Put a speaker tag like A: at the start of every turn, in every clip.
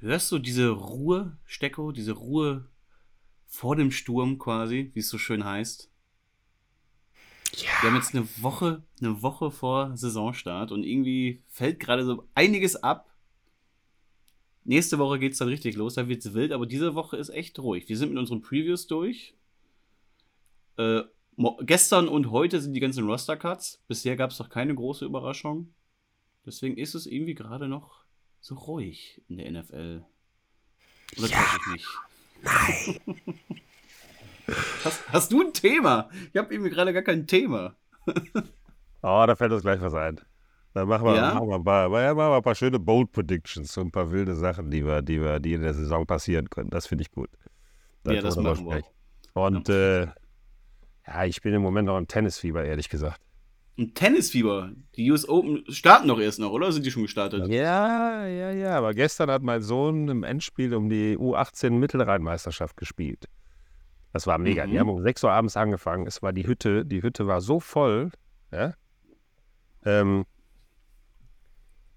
A: hörst du diese Ruhe, Stecko, diese Ruhe vor dem Sturm quasi, wie es so schön heißt? Ja. Wir haben jetzt eine Woche, eine Woche vor Saisonstart und irgendwie fällt gerade so einiges ab. Nächste Woche geht es dann richtig los, da wird es wild, aber diese Woche ist echt ruhig. Wir sind mit unseren Previews durch. Äh, gestern und heute sind die ganzen Roster-Cuts. Bisher gab es noch keine große Überraschung. Deswegen ist es irgendwie gerade noch so ruhig in der NFL. Oder ja. ich mich? Nein. hast, hast, du ein Thema? Ich habe irgendwie gerade gar kein Thema.
B: oh, da fällt uns gleich was ein. Dann machen wir, ja? machen wir, ein, paar, machen wir ein paar schöne Bold Predictions, so ein paar wilde Sachen, die wir, die wir, die in der Saison passieren können. Das finde ich gut.
A: Da ja, das machen wir.
B: Und ja. Äh, ja, ich bin im Moment noch im Tennisfieber, ehrlich gesagt.
A: Ein Tennisfieber. Die US Open starten doch erst noch, oder? Sind die schon gestartet?
B: Ja, ja, ja. Aber gestern hat mein Sohn im Endspiel um die U18 Mittelrheinmeisterschaft gespielt. Das war mega. Mhm. Die haben um 6 Uhr abends angefangen. Es war die Hütte. Die Hütte war so voll, ja, ähm,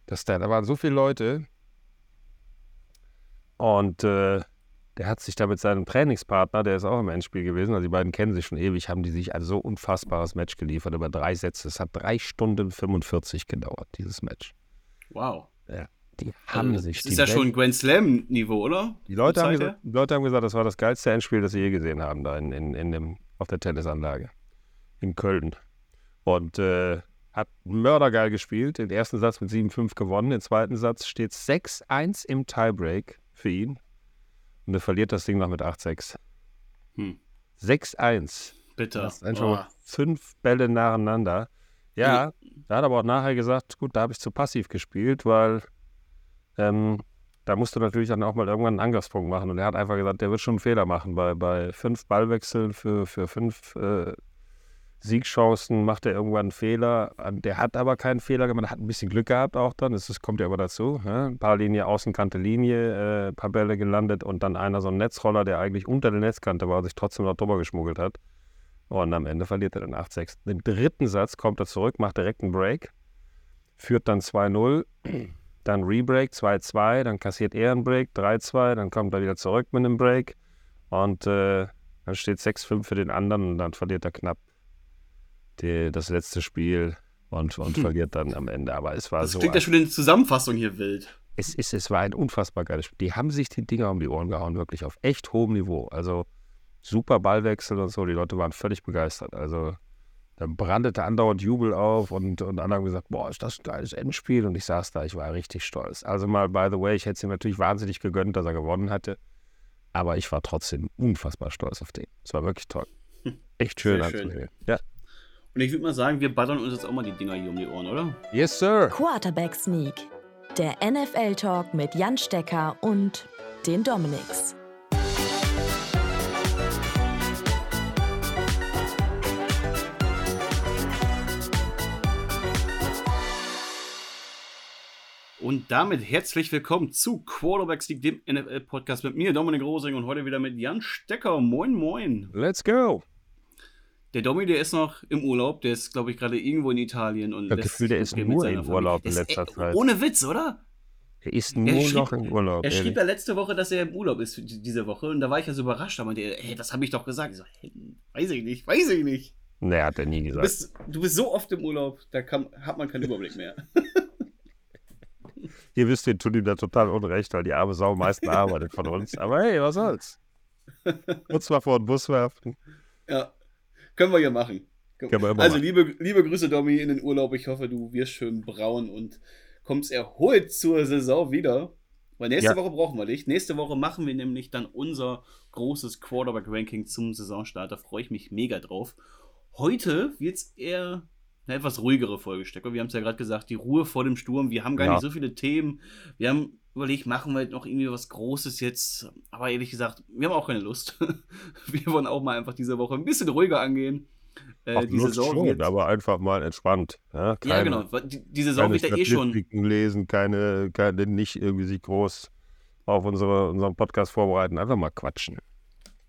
B: dass da, da waren so viele Leute. Und äh, der hat sich da mit seinem Trainingspartner, der ist auch im Endspiel gewesen, also die beiden kennen sich schon ewig, haben die sich ein so unfassbares Match geliefert über drei Sätze. Es hat drei Stunden 45 gedauert, dieses Match.
A: Wow.
B: Ja, die haben also, sich.
A: Das ist ja Welt schon Grand Slam-Niveau, oder?
B: Die Leute, haben gesagt, die Leute haben gesagt, das war das geilste Endspiel, das sie je gesehen haben, da in, in, in dem, auf der Tennisanlage in Köln. Und äh, hat mördergeil gespielt. Den ersten Satz mit 7-5 gewonnen. Den zweiten Satz steht 6-1 im Tiebreak für ihn. Und er verliert das Ding noch mit 8-6. Hm. 6-1.
A: Bitte.
B: Das ist einfach mal fünf Bälle nacheinander. Ja, mhm. da hat aber auch nachher gesagt, gut, da habe ich zu passiv gespielt, weil ähm, da musst du natürlich dann auch mal irgendwann einen Angriffspunkt machen. Und er hat einfach gesagt, der wird schon einen Fehler machen. Bei, bei fünf Ballwechseln für, für fünf äh, Siegchancen macht er irgendwann einen Fehler. Der hat aber keinen Fehler gemacht, hat ein bisschen Glück gehabt auch dann. Das, das kommt ja immer dazu. Ja? Ein paar Linie, Außenkante Linie, äh, paar Bälle gelandet und dann einer so ein Netzroller, der eigentlich unter der Netzkante war, sich trotzdem noch drüber geschmuggelt hat. Und am Ende verliert er dann 8-6. Im dritten Satz kommt er zurück, macht direkt einen Break, führt dann 2-0, dann Rebreak 2-2, dann kassiert er einen Break 3-2, dann kommt er wieder zurück mit einem Break und äh, dann steht 6-5 für den anderen und dann verliert er knapp die, das letzte Spiel und, und hm. verliert dann am Ende. Aber es war
A: das
B: so.
A: Das klingt ja schon in der Zusammenfassung hier wild.
B: Es, ist, es war ein unfassbar geiles Spiel. Die haben sich die Dinger um die Ohren gehauen, wirklich auf echt hohem Niveau. Also super Ballwechsel und so. Die Leute waren völlig begeistert. Also dann brandete andauernd Jubel auf und, und andere haben gesagt, boah, ist das ein geiles Endspiel. Und ich saß da, ich war richtig stolz. Also mal, by the way, ich hätte es ihm natürlich wahnsinnig gegönnt, dass er gewonnen hatte. Aber ich war trotzdem unfassbar stolz auf den. Es war wirklich toll. Echt schön anzusehen. Ja.
A: Und ich würde mal sagen, wir ballern uns jetzt auch mal die Dinger hier um die Ohren, oder?
B: Yes, sir.
C: Quarterback Sneak. Der NFL-Talk mit Jan Stecker und den Dominics.
A: Und damit herzlich willkommen zu Quarterback Sneak, dem NFL-Podcast mit mir, Dominik Rosing, und heute wieder mit Jan Stecker. Moin, moin.
B: Let's go.
A: Der Domi, der ist noch im Urlaub, der ist, glaube ich, gerade irgendwo in Italien. Und
B: ich habe Gefühl, der ist nur im Urlaub in letzter ist, Zeit.
A: Ohne Witz, oder?
B: Er ist nur er schrieb, noch im Urlaub.
A: Er ehrlich. schrieb ja letzte Woche, dass er im Urlaub ist diese Woche und da war ich ja so überrascht. Da meinte er, hey, das habe ich doch gesagt. Ich so, hey, weiß ich nicht, weiß ich nicht.
B: Nee, hat er nie gesagt.
A: Du bist, du bist so oft im Urlaub, da kann, hat man keinen Überblick mehr.
B: Ihr wisst, wir tun ihm da total unrecht, weil die arme Sau am meisten arbeitet von uns. Aber hey, was soll's? Uns mal vor den Bus werfen.
A: Ja, können wir ja machen also liebe, liebe Grüße, Domi, in den Urlaub. Ich hoffe, du wirst schön braun und kommst erholt zur Saison wieder. Weil nächste ja. Woche brauchen wir dich. Nächste Woche machen wir nämlich dann unser großes Quarterback-Ranking zum Saisonstart. Da freue ich mich mega drauf. Heute wird es eher eine etwas ruhigere Folge, Stecker. Wir haben es ja gerade gesagt, die Ruhe vor dem Sturm. Wir haben gar ja. nicht so viele Themen. Wir haben überlegt, machen wir noch irgendwie was Großes jetzt. Aber ehrlich gesagt, wir haben auch keine Lust. wir wollen auch mal einfach diese Woche ein bisschen ruhiger angehen.
B: Äh, Ach, die Saison schon, wird, aber einfach mal entspannt. Ja,
A: keine, ja genau. Die, die Saison wird ja eh schon.
B: lesen, keine, keine, nicht irgendwie sich groß auf unsere, unseren Podcast vorbereiten, einfach mal quatschen.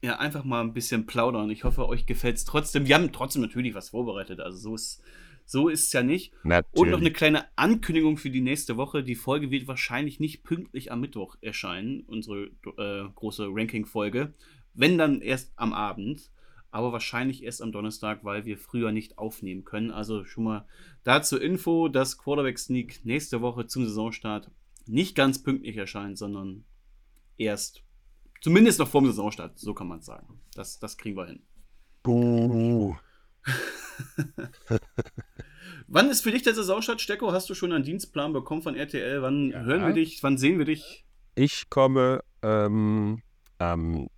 A: Ja, einfach mal ein bisschen plaudern. Ich hoffe, euch gefällt es trotzdem. Wir haben trotzdem natürlich was vorbereitet. Also so ist, So ist es ja nicht.
B: Natürlich.
A: Und noch eine kleine Ankündigung für die nächste Woche. Die Folge wird wahrscheinlich nicht pünktlich am Mittwoch erscheinen, unsere äh, große Ranking-Folge. Wenn dann erst am Abend, aber wahrscheinlich erst am Donnerstag, weil wir früher nicht aufnehmen können. Also schon mal dazu Info, dass Quarterback Sneak nächste Woche zum Saisonstart nicht ganz pünktlich erscheint, sondern erst, zumindest noch vorm Saisonstart, so kann man es sagen. Das, das kriegen wir hin.
B: Buh.
A: Wann ist für dich der Saisonstart, Stecko? Hast du schon einen Dienstplan bekommen von RTL? Wann
B: Ja.
A: hören wir dich? Wann sehen wir dich?
B: Ich komme ähm, am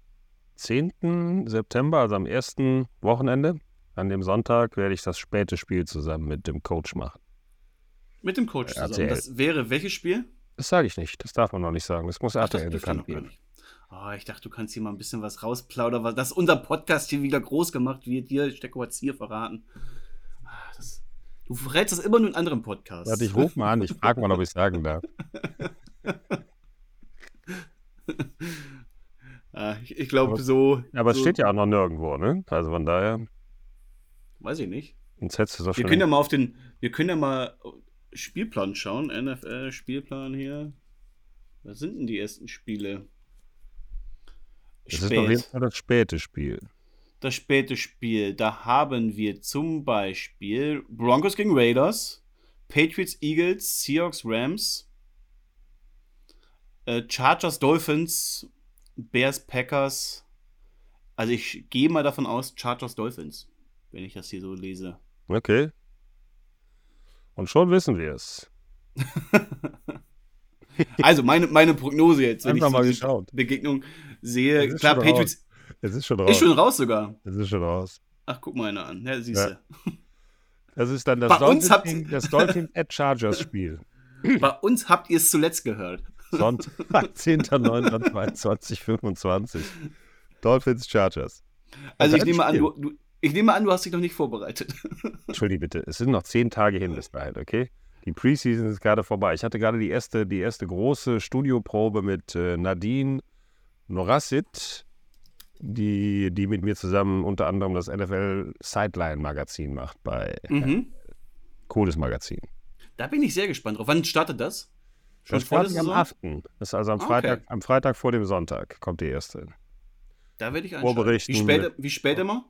B: 10. September, also am ersten Wochenende. An dem Sonntag werde ich das späte Spiel zusammen mit dem Coach machen.
A: Mit dem Coach
B: RTL.
A: zusammen. Das wäre welches Spiel?
B: Das sage ich nicht. Das darf man noch nicht sagen. Das muss
A: Ach, das
B: RTL bekannt geben.
A: nicht. Oh, ich dachte, du kannst hier mal ein bisschen was rausplaudern, weil dass unser Podcast hier wieder groß gemacht wird. Dir, Stecko hat es hier verraten. Das, du verrätst das immer nur in anderen Podcasts.
B: Warte, ich rufe mal an. Ich frage mal, ob ich sagen darf.
A: Ah, ich ich glaube, so.
B: Aber es
A: so,
B: steht ja auch noch nirgendwo, ne? Also von daher,
A: Weiß ich nicht.
B: sonst hättest du doch
A: Wir können ja mal auf den. Wir können ja mal Spielplan schauen. NFL-Spielplan hier. Was sind denn die ersten Spiele?
B: das ist auf jeden
A: Spät.
B: Fall das späte Spiel.
A: Das späte Spiel. Da haben wir zum Beispiel Broncos gegen Raiders, Patriots, Eagles, Seahawks, Rams, äh, Chargers, Dolphins, Bears, Packers. Also ich gehe mal davon aus, Chargers, Dolphins, wenn ich das hier so lese.
B: Okay. Und schon wissen wir es.
A: Also meine, meine Prognose jetzt, wenn
B: Einfach
A: ich
B: mal
A: so die
B: geschaut.
A: Begegnung sehe. Klar, Patriots
B: Es ist schon raus.
A: ist schon raus sogar.
B: Es ist schon raus.
A: Ach, guck mal einer an. Ja, siehst
B: Ja.
A: du.
B: Das ist dann das Dolphins, das Dolphins at Chargers Spiel.
A: Bei uns habt ihr es zuletzt gehört.
B: Sonntag, 10.09.2025. Dolphins Chargers.
A: Also ich nehme an, du, du, ich nehme an, du hast dich noch nicht vorbereitet.
B: Entschuldige bitte, es sind noch zehn Tage hin bis dahin, okay? Die Preseason ist gerade vorbei. Ich hatte gerade die erste, die erste große Studioprobe mit äh, Nadine Norassit, die, die mit mir zusammen unter anderem das NFL Sideline Magazin macht bei
A: Mhm.
B: Cooles Magazin.
A: Da bin ich sehr gespannt drauf. Wann startet das? Schon
B: Das
A: vor der
B: startet am
A: Saison?
B: 8. Das ist also am
A: Ah,
B: Freitag,
A: okay.
B: am Freitag vor dem Sonntag kommt die erste.
A: Da werde ich.
B: Vorberichten
A: Wie spät, wie spät immer?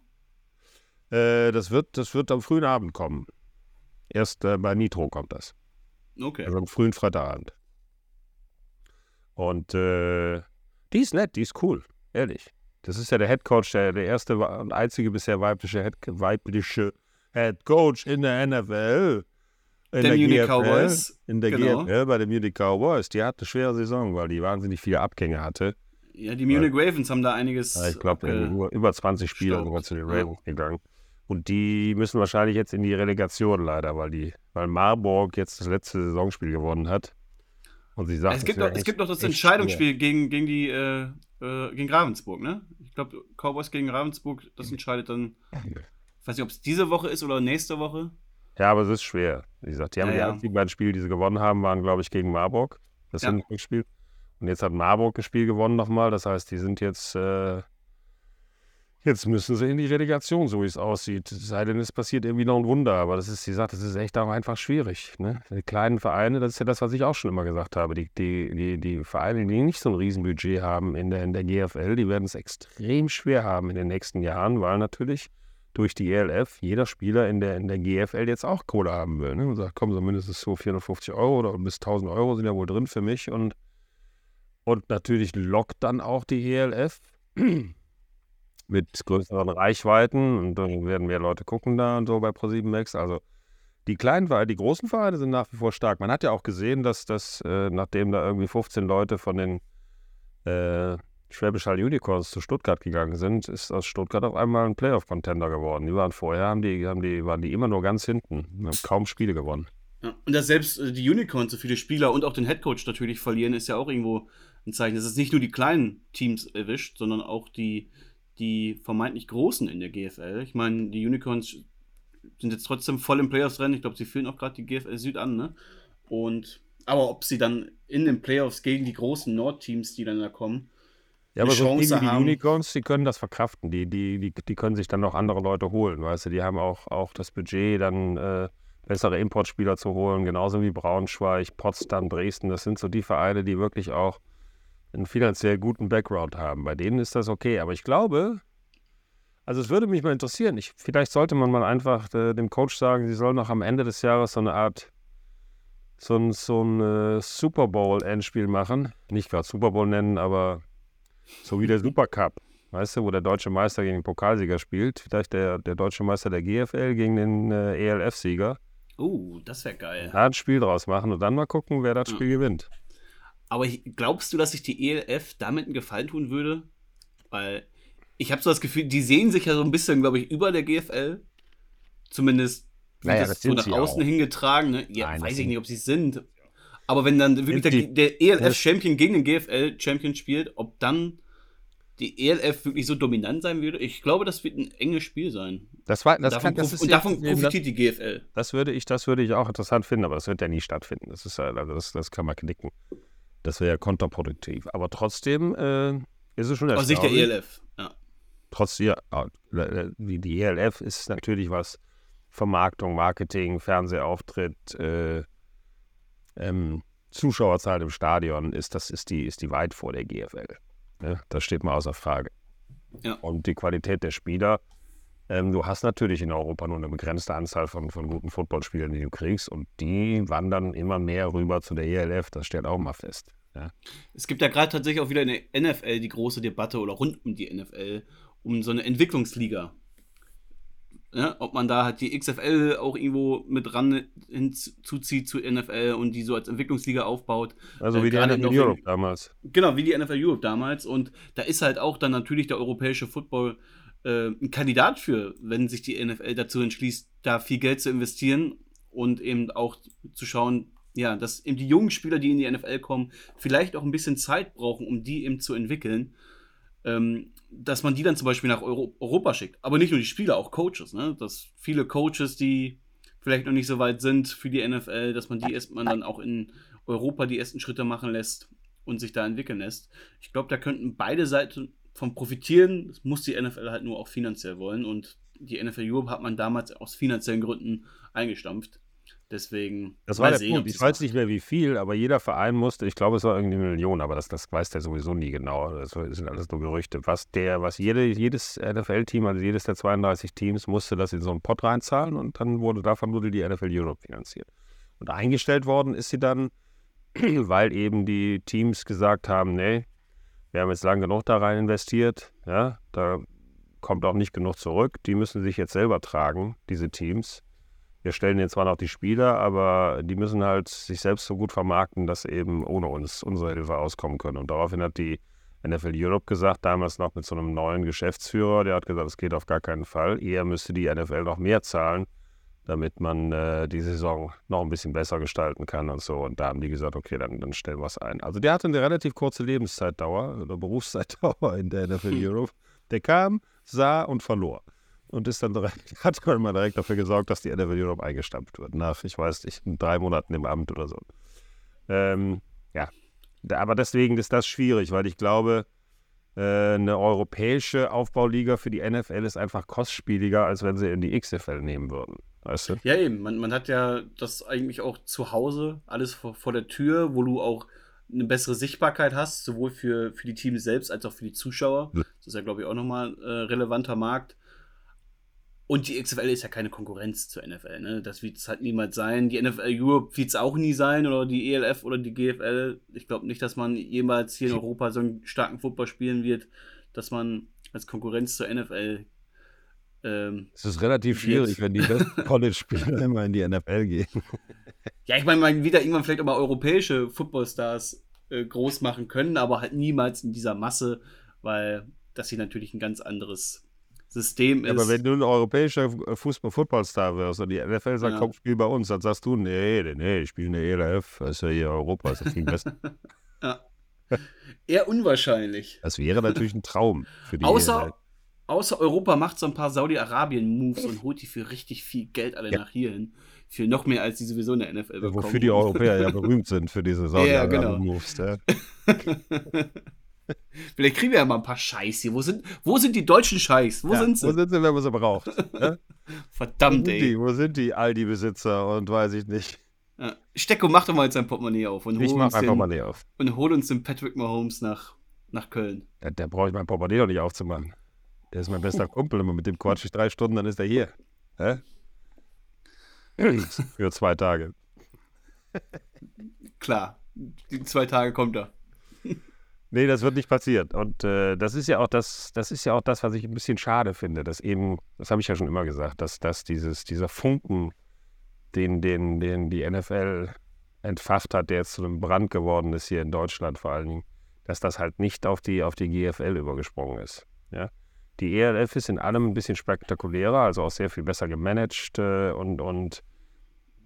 B: Äh, das, wird, das wird am frühen Abend kommen. Erst äh, bei Nitro kommt das.
A: Okay.
B: Also am frühen Freitagabend. Und äh, die ist nett, die ist cool, ehrlich. Das ist ja der Head Coach, der, der erste und einzige bisher weibliche Head, weibliche Head Coach in der NFL. In
A: Der Munich
B: GFL,
A: Cowboys,
B: In der
A: genau.
B: GFL bei den Munich Cowboys. Die hatte eine schwere Saison, weil die wahnsinnig viele Abgänge hatte.
A: Ja, die Munich Ravens haben da einiges.
B: Ja, ich glaube,
A: abge-
B: über, über 20 Spieler
A: staubt.
B: sogar zu den
A: Ja.
B: Ravens gegangen. Und die müssen wahrscheinlich jetzt in die Relegation leider, weil die, weil Marburg jetzt das letzte Saisonspiel gewonnen hat. Und sie sagt,
A: es, gibt doch, es gibt doch das Entscheidungsspiel gegen, gegen die äh, äh, gegen Ravensburg, ne? Ich glaube, Cowboys gegen Ravensburg, das entscheidet dann. Ich weiß nicht, ob es diese Woche ist oder nächste Woche.
B: Ja, aber es ist schwer. Wie gesagt, die haben
A: Ja,
B: die
A: ja.
B: einzigen beiden Spiele, die sie gewonnen haben, waren, glaube ich, gegen Marburg. Das
A: Ja.
B: Hinrückspiel. Und jetzt hat Marburg das Spiel gewonnen nochmal. Das heißt, die sind jetzt, äh, jetzt müssen sie in die Relegation, so wie es aussieht. Es sei denn, es passiert irgendwie noch ein Wunder. Aber das ist, wie gesagt, das ist echt auch einfach schwierig. Ne? Die kleinen Vereine, das ist ja das, was ich auch schon immer gesagt habe. Die, die, die, die Vereine, die nicht so ein Riesenbudget haben in der, in der GFL, die werden es extrem schwer haben in den nächsten Jahren, weil natürlich durch die ELF jeder Spieler in der, in der GFL jetzt auch Kohle haben will. Ne? Und sagt, komm, so mindestens so 450 Euro oder bis 1000 Euro sind ja wohl drin für mich. Und, und natürlich lockt dann auch die ELF mit größeren Reichweiten und dann werden mehr Leute gucken da und so bei Pro7 Max. Also die kleinen Vereine, die großen Vereine sind nach wie vor stark. Man hat ja auch gesehen, dass das, äh, nachdem da irgendwie 15 Leute von den äh, Schwäbisch Hall Unicorns zu Stuttgart gegangen sind, ist aus Stuttgart auf einmal ein Playoff-Contender geworden. Die waren vorher, haben die, haben die, waren die immer nur ganz hinten, haben kaum Spiele gewonnen.
A: Ja. Und dass selbst äh, die Unicorns so viele Spieler und auch den Headcoach natürlich verlieren, ist ja auch irgendwo ein Zeichen, dass es nicht nur die kleinen Teams erwischt, sondern auch die, die vermeintlich großen in der GFL. Ich meine, die Unicorns sind jetzt trotzdem voll im Playoffs-Rennen. Ich glaube, sie führen auch gerade die GFL Süd an, ne? Und aber ob sie dann in den Playoffs gegen die großen Nordteams, die dann da kommen,
B: Ja, aber so
A: Chance
B: wie die
A: haben.
B: Unicorns, die können das verkraften. Die, die, die, die können sich dann noch andere Leute holen, weißt du, die haben auch, auch das Budget, dann äh, bessere Importspieler zu holen, genauso wie Braunschweig, Potsdam, Dresden. Das sind so die Vereine, die wirklich auch einen finanziell guten Background haben. Bei denen ist das okay. Aber ich glaube, also es würde mich mal interessieren. Ich, vielleicht sollte man mal einfach äh, dem Coach sagen, sie sollen noch am Ende des Jahres so eine Art so ein, so ein äh, Super Bowl-Endspiel machen. Nicht gerade Super Bowl nennen, aber so wie der Super Cup. Weißt du, wo der deutsche Meister gegen den Pokalsieger spielt. Vielleicht der, der deutsche Meister der GFL gegen den äh, ELF-Sieger.
A: Uh, das wäre geil.
B: Da ein Spiel draus machen und dann mal gucken, wer das Spiel ja. gewinnt.
A: Aber glaubst du, dass sich die ELF damit einen Gefallen tun würde? Weil ich habe so das Gefühl, die sehen sich ja so ein bisschen, glaube ich, über der GFL. Zumindest
B: naja, das, das
A: so nach außen auch. hingetragen. Ne? Ja, Nein, weiß ich nicht, ob sie es sind. Aber wenn dann wirklich der, der ELF-Champion gegen den GFL-Champion spielt, ob dann die ELF wirklich so dominant sein würde, ich glaube, das wird ein enges Spiel sein.
B: Das war, das
A: davon,
B: kann, das
A: ist und davon profitiert die GFL.
B: Das würde, ich, das würde ich auch interessant finden, aber das wird ja nie stattfinden. Das, ist, also das, das kann man knicken. Das wäre ja kontraproduktiv. Aber trotzdem äh, ist es schon
A: Aus Sicht der ELF, ja.
B: Trotz, ja, die, die ELF ist natürlich was Vermarktung, Marketing, Fernsehauftritt, äh, ähm, Zuschauerzahl im Stadion ist, das ist die, ist die weit vor der GFL. Ne? Das steht mal außer Frage. Ja. Und die Qualität der Spieler, ähm, du hast natürlich in Europa nur eine begrenzte Anzahl von, von guten Footballspielern, die du kriegst, und die wandern immer mehr rüber zu der ELF, das steht auch mal fest. Ja.
A: Es gibt ja gerade tatsächlich auch wieder in der NFL die große Debatte oder rund um die NFL um so eine Entwicklungsliga. Ja, ob man da halt die XFL auch irgendwo mit ran hinzuzieht zu NFL und die so als Entwicklungsliga aufbaut.
B: Also wie äh, die NFL Europe damals.
A: Genau, wie die NFL Europe damals. Und da ist halt auch dann natürlich der europäische Football äh, ein Kandidat für, wenn sich die NFL dazu entschließt, da viel Geld zu investieren und eben auch zu schauen, ja, dass eben die jungen Spieler, die in die NFL kommen, vielleicht auch ein bisschen Zeit brauchen, um die eben zu entwickeln. Ähm, dass man die dann zum Beispiel nach Euro Europa schickt. Aber nicht nur die Spieler, auch Coaches. Ne? Dass viele Coaches, die vielleicht noch nicht so weit sind für die NFL, dass man die erstmal dann auch in Europa die ersten Schritte machen lässt und sich da entwickeln lässt. Ich glaube, da könnten beide Seiten von profitieren. Muss die NFL halt nur auch finanziell wollen. Und die NFL Europe hat man damals aus finanziellen Gründen eingestampft. Deswegen.
B: Das war der sehen, Punkt. Ich weiß nicht mehr wie viel, aber jeder Verein musste, ich glaube, es war irgendwie eine Million, aber das, das weiß der sowieso nie genau. Das sind alles nur Gerüchte. Was der, was jede, jedes NFL-Team, also jedes der 32 Teams, musste das in so einen Pot reinzahlen und dann wurde davon wurde die NFL Europe finanziert. Und eingestellt worden ist sie dann, weil eben die Teams gesagt haben, nee, wir haben jetzt lang genug da rein investiert, ja, da kommt auch nicht genug zurück. Die müssen sich jetzt selber tragen, diese Teams wir stellen jetzt zwar noch die Spieler, aber die müssen halt sich selbst so gut vermarkten, dass eben ohne uns unsere Hilfe auskommen können. Und daraufhin hat die NFL Europe gesagt, damals noch mit so einem neuen Geschäftsführer, der hat gesagt, es geht auf gar keinen Fall. Eher müsste die NFL noch mehr zahlen, damit man äh, die Saison noch ein bisschen besser gestalten kann und so. Und da haben die gesagt, okay, dann, dann stellen wir es ein. Also der hatte eine relativ kurze Lebenszeitdauer oder Berufszeitdauer in der NFL hm. Europe. Der kam, sah und verlor und ist dann direkt, hat man mal direkt dafür gesorgt, dass die NFL Europe eingestampft wird. Nach, ich weiß nicht, drei Monaten im Amt oder so. Ähm, ja, aber deswegen ist das schwierig, weil ich glaube, eine europäische Aufbauliga für die NFL ist einfach kostspieliger, als wenn sie in die XFL nehmen würden. Weißt du?
A: Ja, eben. Man, man hat ja das eigentlich auch zu Hause, alles vor, vor der Tür, wo du auch eine bessere Sichtbarkeit hast, sowohl für, für die Teams selbst als auch für die Zuschauer. Das ist ja, glaube ich, auch nochmal ein äh, relevanter Markt. Und die XFL ist ja keine Konkurrenz zur NFL, ne? Das wird es halt niemals sein. Die NFL Europe wird es auch nie sein oder die ELF oder die GFL. Ich glaube nicht, dass man jemals hier in Europa so einen starken Football spielen wird, dass man als Konkurrenz zur NFL.
B: Ähm, es ist relativ schwierig, wenn die besten College-Spieler immer in die NFL gehen.
A: Ja, ich meine, man wird da irgendwann vielleicht auch mal europäische Footballstars äh, groß machen können, aber halt niemals in dieser Masse, weil das hier natürlich ein ganz anderes System ist.
B: aber wenn du ein europäischer Fußball-Football-Star wirst und die NFL sagt, ja. komm, spiel bei uns, dann sagst du, nee, nee, ich spiele in der ELF, das ist ja hier Europa, das ist viel besser.
A: ja. Eher unwahrscheinlich.
B: Das wäre natürlich ein Traum für die
A: außer, ELF. Außer Europa macht so ein paar Saudi-Arabien-Moves und holt die für richtig viel Geld alle ja. nach hier hin. Für noch mehr, als die sowieso in der NFL bekommen.
B: Wofür die Europäer ja berühmt sind, für diese Saudi-Arabien-Moves. Ja, genau.
A: Vielleicht kriegen wir ja mal ein paar Scheiß hier. Wo sind, wo sind die deutschen Scheiß? Wo
B: ja,
A: sind sie?
B: Wo sind sie, wenn man sie braucht? ja?
A: Verdammt,
B: wo
A: ey.
B: Die, wo sind die Aldi-Besitzer und weiß ich nicht.
A: Ja. Stecko, mach doch mal jetzt dein Portemonnaie auf und hol,
B: Ich mach mal nicht auf.
A: und hol uns den Patrick Mahomes nach, nach Köln.
B: Da, da brauche ich mein Portemonnaie doch nicht aufzumachen. Der ist mein bester Kumpel und mit dem quatsch ich drei Stunden, dann ist er hier. Hä? Für zwei Tage.
A: Klar, die zwei Tage kommt er.
B: Nee, das wird nicht passieren. Und äh, das ist ja auch das, das ist ja auch das, was ich ein bisschen schade finde, dass eben, das habe ich ja schon immer gesagt, dass, dass dieses, dieser Funken, den, den, den die NFL entfacht hat, der jetzt zu einem Brand geworden ist hier in Deutschland vor allen Dingen, dass das halt nicht auf die, auf die GFL übergesprungen ist. Ja? Die ELF ist in allem ein bisschen spektakulärer, also auch sehr viel besser gemanagt äh, und, und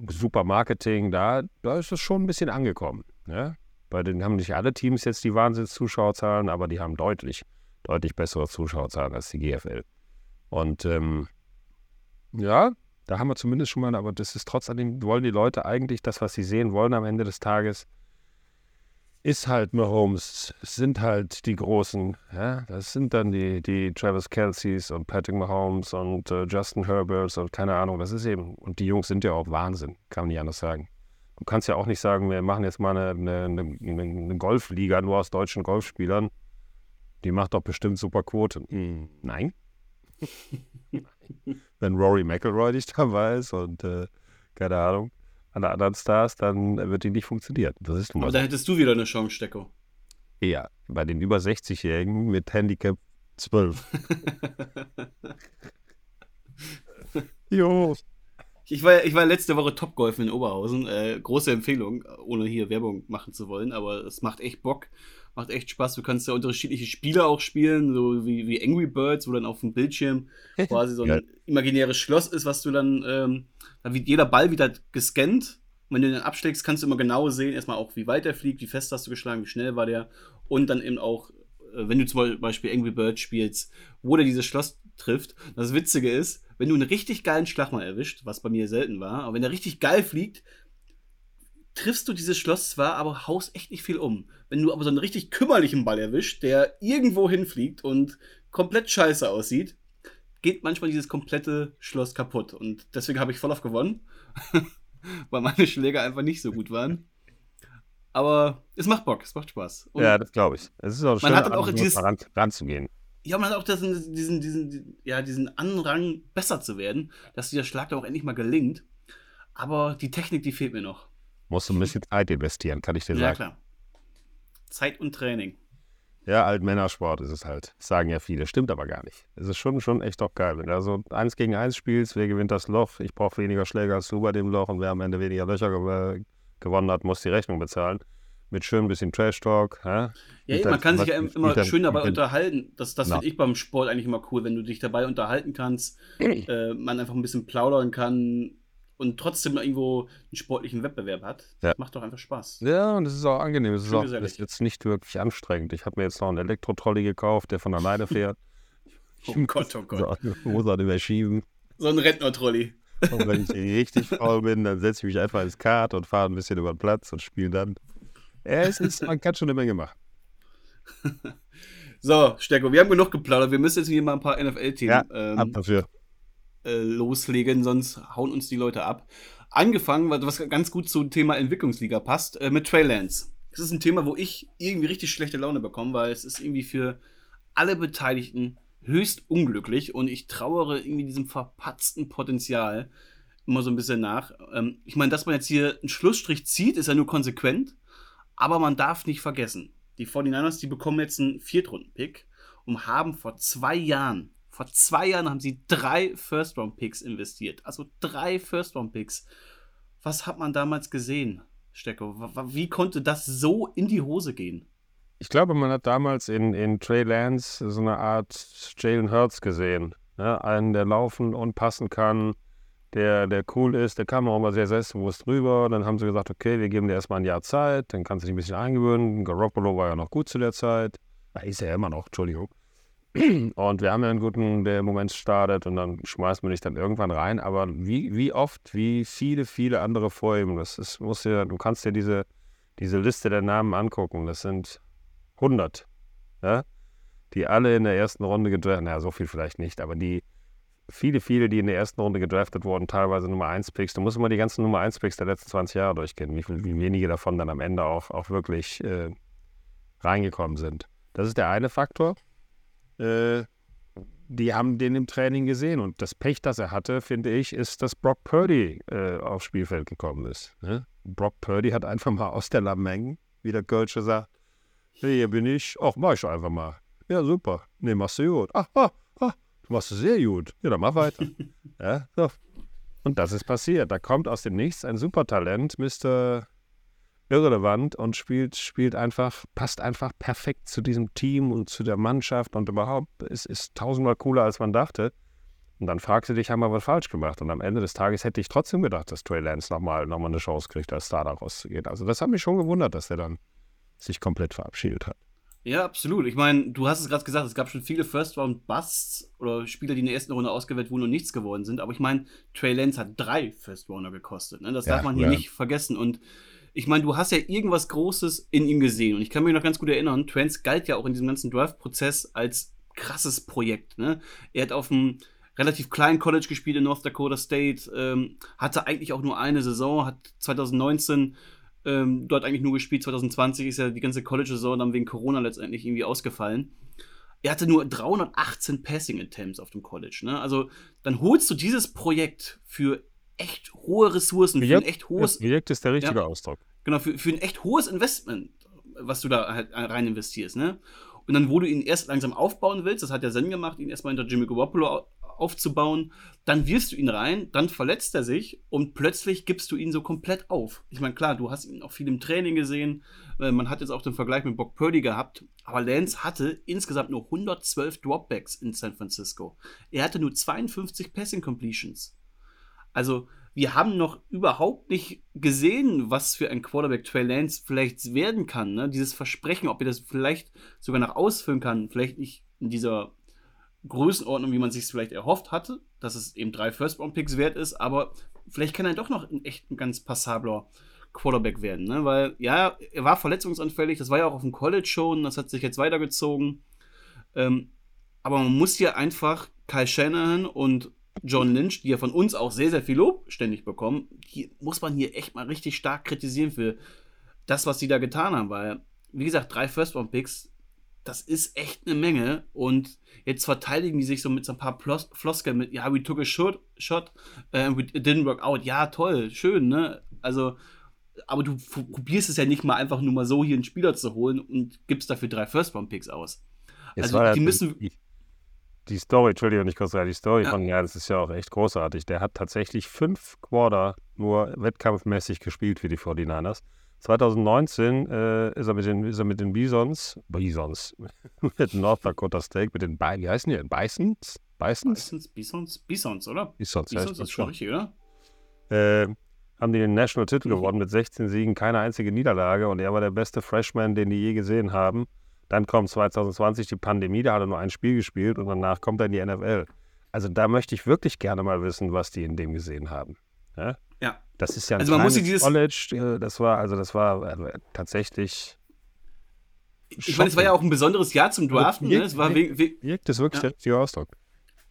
B: super Marketing. Da, da ist es schon ein bisschen angekommen. Ja? Bei denen haben nicht alle Teams jetzt die Wahnsinns-Zuschauerzahlen, aber die haben deutlich, deutlich bessere Zuschauerzahlen als die GFL. Und ähm, ja, da haben wir zumindest schon mal, aber das ist trotzdem, wollen die Leute eigentlich das, was sie sehen wollen am Ende des Tages, ist halt Mahomes, sind halt die Großen. Ja? Das sind dann die, die Travis Kelceys und Patrick Mahomes und äh, Justin Herberts und keine Ahnung, das ist eben, und die Jungs sind ja auch Wahnsinn, kann man nicht anders sagen. Du kannst ja auch nicht sagen, wir machen jetzt mal eine, eine, eine, eine Golfliga nur aus deutschen Golfspielern. Die macht doch bestimmt super Quote. Hm, nein. Wenn Rory McIlroy nicht dabei ist und äh, keine Ahnung, alle anderen Stars, dann wird die nicht funktionieren. Das ist
A: Aber da hättest du wieder eine Chance, Stecko.
B: Ja, bei den über 60-Jährigen mit Handicap 12. jo.
A: Ich war, ich war letzte Woche Topgolfen in Oberhausen. Äh, große Empfehlung, ohne hier Werbung machen zu wollen, aber es macht echt Bock. Macht echt Spaß. Du kannst ja unterschiedliche Spiele auch spielen, so wie, wie Angry Birds, wo dann auf dem Bildschirm quasi so ein
B: Geil.
A: imaginäres Schloss ist, was du dann, ähm, da wird jeder Ball wieder gescannt. Und wenn du den abschlägst, kannst du immer genau sehen, erstmal auch, wie weit er fliegt, wie fest hast du geschlagen, wie schnell war der. Und dann eben auch, äh, wenn du zum Beispiel Angry Birds spielst, wo der dieses Schloss trifft. Das Witzige ist, wenn du einen richtig geilen Schlag mal erwischt, was bei mir selten war, aber wenn der richtig geil fliegt, triffst du dieses Schloss zwar, aber haust echt nicht viel um. Wenn du aber so einen richtig kümmerlichen Ball erwischt, der irgendwo hinfliegt und komplett scheiße aussieht, geht manchmal dieses komplette Schloss kaputt. Und deswegen habe ich voll auf gewonnen, weil meine Schläge einfach nicht so gut waren. Aber es macht Bock, es macht Spaß. Und
B: Ja, das glaube ich. Es ist auch schön,
A: Man hat dann auch dieses-
B: ranzugehen.
A: Ja, man hat auch das, diesen, diesen, ja, diesen Anrang, besser zu werden, dass dieser Schlag dann auch endlich mal gelingt. Aber die Technik, die fehlt mir noch.
B: Musst du ein bisschen Zeit investieren, kann ich dir
A: Ja,
B: sagen.
A: klar. Zeit und Training.
B: Ja, Altmännersport ist es halt. Das sagen ja viele. Stimmt aber gar nicht. Es ist schon, schon echt doch geil. Wenn du so eins gegen eins spielst, wer gewinnt das Loch? Ich brauche weniger Schläge als du bei dem Loch und wer am Ende weniger Löcher gew gewonnen hat, muss die Rechnung bezahlen. Mit schön ein bisschen Trash-Talk. hä?
A: Ja, eben,
B: dein-
A: man kann sich ja immer
B: mit
A: schön dabei
B: mit
A: unterhalten. Das, das finde ich beim Sport eigentlich immer cool, wenn du dich dabei unterhalten kannst, äh, man einfach ein bisschen plaudern kann und trotzdem irgendwo einen sportlichen Wettbewerb hat.
B: Ja.
A: Macht doch einfach Spaß.
B: Ja, und es ist auch angenehm. Es ist auch ist jetzt nicht wirklich anstrengend. Ich habe mir jetzt noch einen Elektrotrolley gekauft, der von alleine fährt.
A: Oh Gott, oh Gott.
B: So, muss auch nicht mehr schieben.
A: So ein Rentner-Trolley.
B: Und wenn ich richtig faul bin, dann setze ich mich einfach ins Kart und fahre ein bisschen über den Platz und spiele dann. Ja, es ist, man kann schon eine Menge machen.
A: So, Stecko, wir haben genug geplaudert. Wir müssen jetzt hier mal ein paar NFL-Themen
B: Ja,
A: ähm,
B: Ab dafür.
A: äh, loslegen, sonst hauen uns die Leute ab. Angefangen, was was ganz gut zum Thema Entwicklungsliga passt, äh, mit Trey Lance. Das ist ein Thema, wo ich irgendwie richtig schlechte Laune bekomme, weil es ist irgendwie für alle Beteiligten höchst unglücklich und ich trauere irgendwie diesem verpatzten Potenzial immer so ein bisschen nach. Ähm, ich meine, dass man jetzt hier einen Schlussstrich zieht, ist ja nur konsequent, aber man darf nicht vergessen, die 49ers, die bekommen jetzt einen Viertrunden-Pick und haben vor zwei Jahren, vor zwei Jahren haben sie drei First-Round-Picks investiert. Also drei First-Round-Picks. Was hat man damals gesehen, Stecko? Wie konnte das so in die Hose gehen?
B: Ich glaube, man hat damals in, in Trey Lance so eine Art Jalen Hurts gesehen. Ne? Einen, der laufen und passen kann, der, der cool ist, der kam auch immer sehr selbstbewusst rüber. Dann haben sie gesagt, okay, wir geben dir erstmal ein Jahr Zeit, dann kannst du dich ein bisschen eingewöhnen. Garoppolo war ja noch gut zu der Zeit. Da ist er ja immer noch, Entschuldigung. Und wir haben ja einen guten, der im Moment startet und dann schmeißt man dich dann irgendwann rein. Aber wie, wie oft, wie viele, viele andere vor ihm, das ist, muss ja, du kannst dir diese, diese Liste der Namen angucken. Das sind 100. ja, die alle in der ersten Runde gedraftet, naja, so viel vielleicht nicht, aber die viele, viele, die in der ersten Runde gedraftet wurden, teilweise Nummer 1 Picks. Du musst immer die ganzen Nummer 1 Picks der letzten 20 Jahre durchgehen, wie, wie wenige davon dann am Ende auch, auch wirklich äh, reingekommen sind. Das ist der eine Faktor. Äh, die haben den im Training gesehen und das Pech, das er hatte, finde ich, ist, dass Brock Purdy äh, aufs Spielfeld gekommen ist. Ne? Brock Purdy hat einfach mal aus der Lameng, wie der Kölsche sagt, hey, hier bin ich, ach, mach ich einfach mal. Ja, super. Nee, machst du gut. Ach, du machst es sehr gut. Ja, dann mach weiter. ja, so. Und das ist passiert. Da kommt aus dem Nichts ein Supertalent, Mr. Irrelevant und spielt, spielt einfach, passt einfach perfekt zu diesem Team und zu der Mannschaft und überhaupt es ist tausendmal cooler, als man dachte. Und dann fragst du dich, haben wir was falsch gemacht? Und am Ende des Tages hätte ich trotzdem gedacht, dass Trey Lance nochmal noch mal eine Chance kriegt, als Star da rauszugehen. Also das hat mich schon gewundert, dass er dann sich komplett verabschiedet hat.
A: Ja, absolut. Ich meine, du hast es gerade gesagt, es gab schon viele First-Round-Busts oder Spieler, die in der ersten Runde ausgewählt wurden und nichts geworden sind. Aber ich meine, Trey Lance hat drei First-Rounder gekostet. Ne? Das ja, darf man hier ja. nicht vergessen. Und ich meine, du hast ja irgendwas Großes in ihm gesehen. Und ich kann mich noch ganz gut erinnern, Trance galt ja auch in diesem ganzen Draft-Prozess als krasses Projekt. Ne? Er hat auf dem relativ kleinen College gespielt in North Dakota State, ähm, hatte eigentlich auch nur eine Saison, hat 2019 ähm, dort eigentlich nur gespielt. 2020 ist ja die ganze College-Saison dann wegen Corona letztendlich irgendwie ausgefallen. Er hatte nur 318 Passing Attempts auf dem College. Ne? Also dann holst du dieses Projekt für echt hohe Ressourcen,
B: Projekt,
A: für ein echt hohes.
B: Projekt ist der richtige ja, Ausdruck.
A: Genau, für, für ein echt hohes Investment, was du da halt rein investierst. Ne? Und dann, wo du ihn erst langsam aufbauen willst, das hat ja Sinn gemacht, ihn erstmal hinter Jimmy Garoppolo aufzubauen, dann wirfst du ihn rein, dann verletzt er sich und plötzlich gibst du ihn so komplett auf. Ich meine, klar, du hast ihn auch viel im Training gesehen, äh, man hat jetzt auch den Vergleich mit Brock Purdy gehabt, aber Lance hatte insgesamt nur 112 Dropbacks in San Francisco. Er hatte nur 52 Passing Completions. Also, wir haben noch überhaupt nicht gesehen, was für ein Quarterback Trey Lance vielleicht werden kann. Ne? Dieses Versprechen, ob er das vielleicht sogar noch ausfüllen kann, vielleicht nicht in dieser Größenordnung, wie man sich es vielleicht erhofft hatte, dass es eben drei First-Round-Picks wert ist, aber vielleicht kann er doch noch ein echt ein ganz passabler Quarterback werden, ne? Weil, ja, er war verletzungsanfällig, das war ja auch auf dem College schon, das hat sich jetzt weitergezogen. Ähm, aber man muss hier einfach Kyle Shanahan und John Lynch, die ja von uns auch sehr, sehr viel Lob ständig bekommen, die muss man hier echt mal richtig stark kritisieren für das, was sie da getan haben, weil, wie gesagt, drei First-Round-Picks, das ist echt eine Menge und jetzt verteidigen die sich so mit so ein paar Plos Floskeln mit, ja, we took a shot, shot uh, it didn't work out. Ja, toll, schön, ne? Also, aber du probierst es ja nicht mal einfach nur mal so, hier einen Spieler zu holen und gibst dafür drei First-Round-Picks aus.
B: Jetzt also, die müssen. Die, die Story, Entschuldigung, nicht kurz die Story ja. von, ja, das ist ja auch echt großartig. Der hat tatsächlich fünf Quarter nur wettkampfmäßig gespielt für die 49ers. 2019 äh, ist, er mit den, ist er mit den Bisons, Bisons, mit North Dakota State, mit den, wie heißen die, Bisons?
A: Bisons? Bisons, Bisons, Bisons oder?
B: Bisons,
A: Bisons ist schon richtig, oder?
B: Äh, haben die den National Titel mhm. gewonnen mit 16 Siegen, keine einzige Niederlage und er war der beste Freshman, den die je gesehen haben. Dann kommt 2020 die Pandemie, da hat er nur ein Spiel gespielt und danach kommt er in die NFL. Also da möchte ich wirklich gerne mal wissen, was die in dem gesehen haben. Ja? Das ist ja ein also man muss dieses College, äh, das war, also das war also tatsächlich.
A: Ich meine, es war ja auch ein besonderes Jahr zum Draften.
B: Wirkt, ne? es war wirkt, wirkt das wirklich ja. der richtige Ausdruck.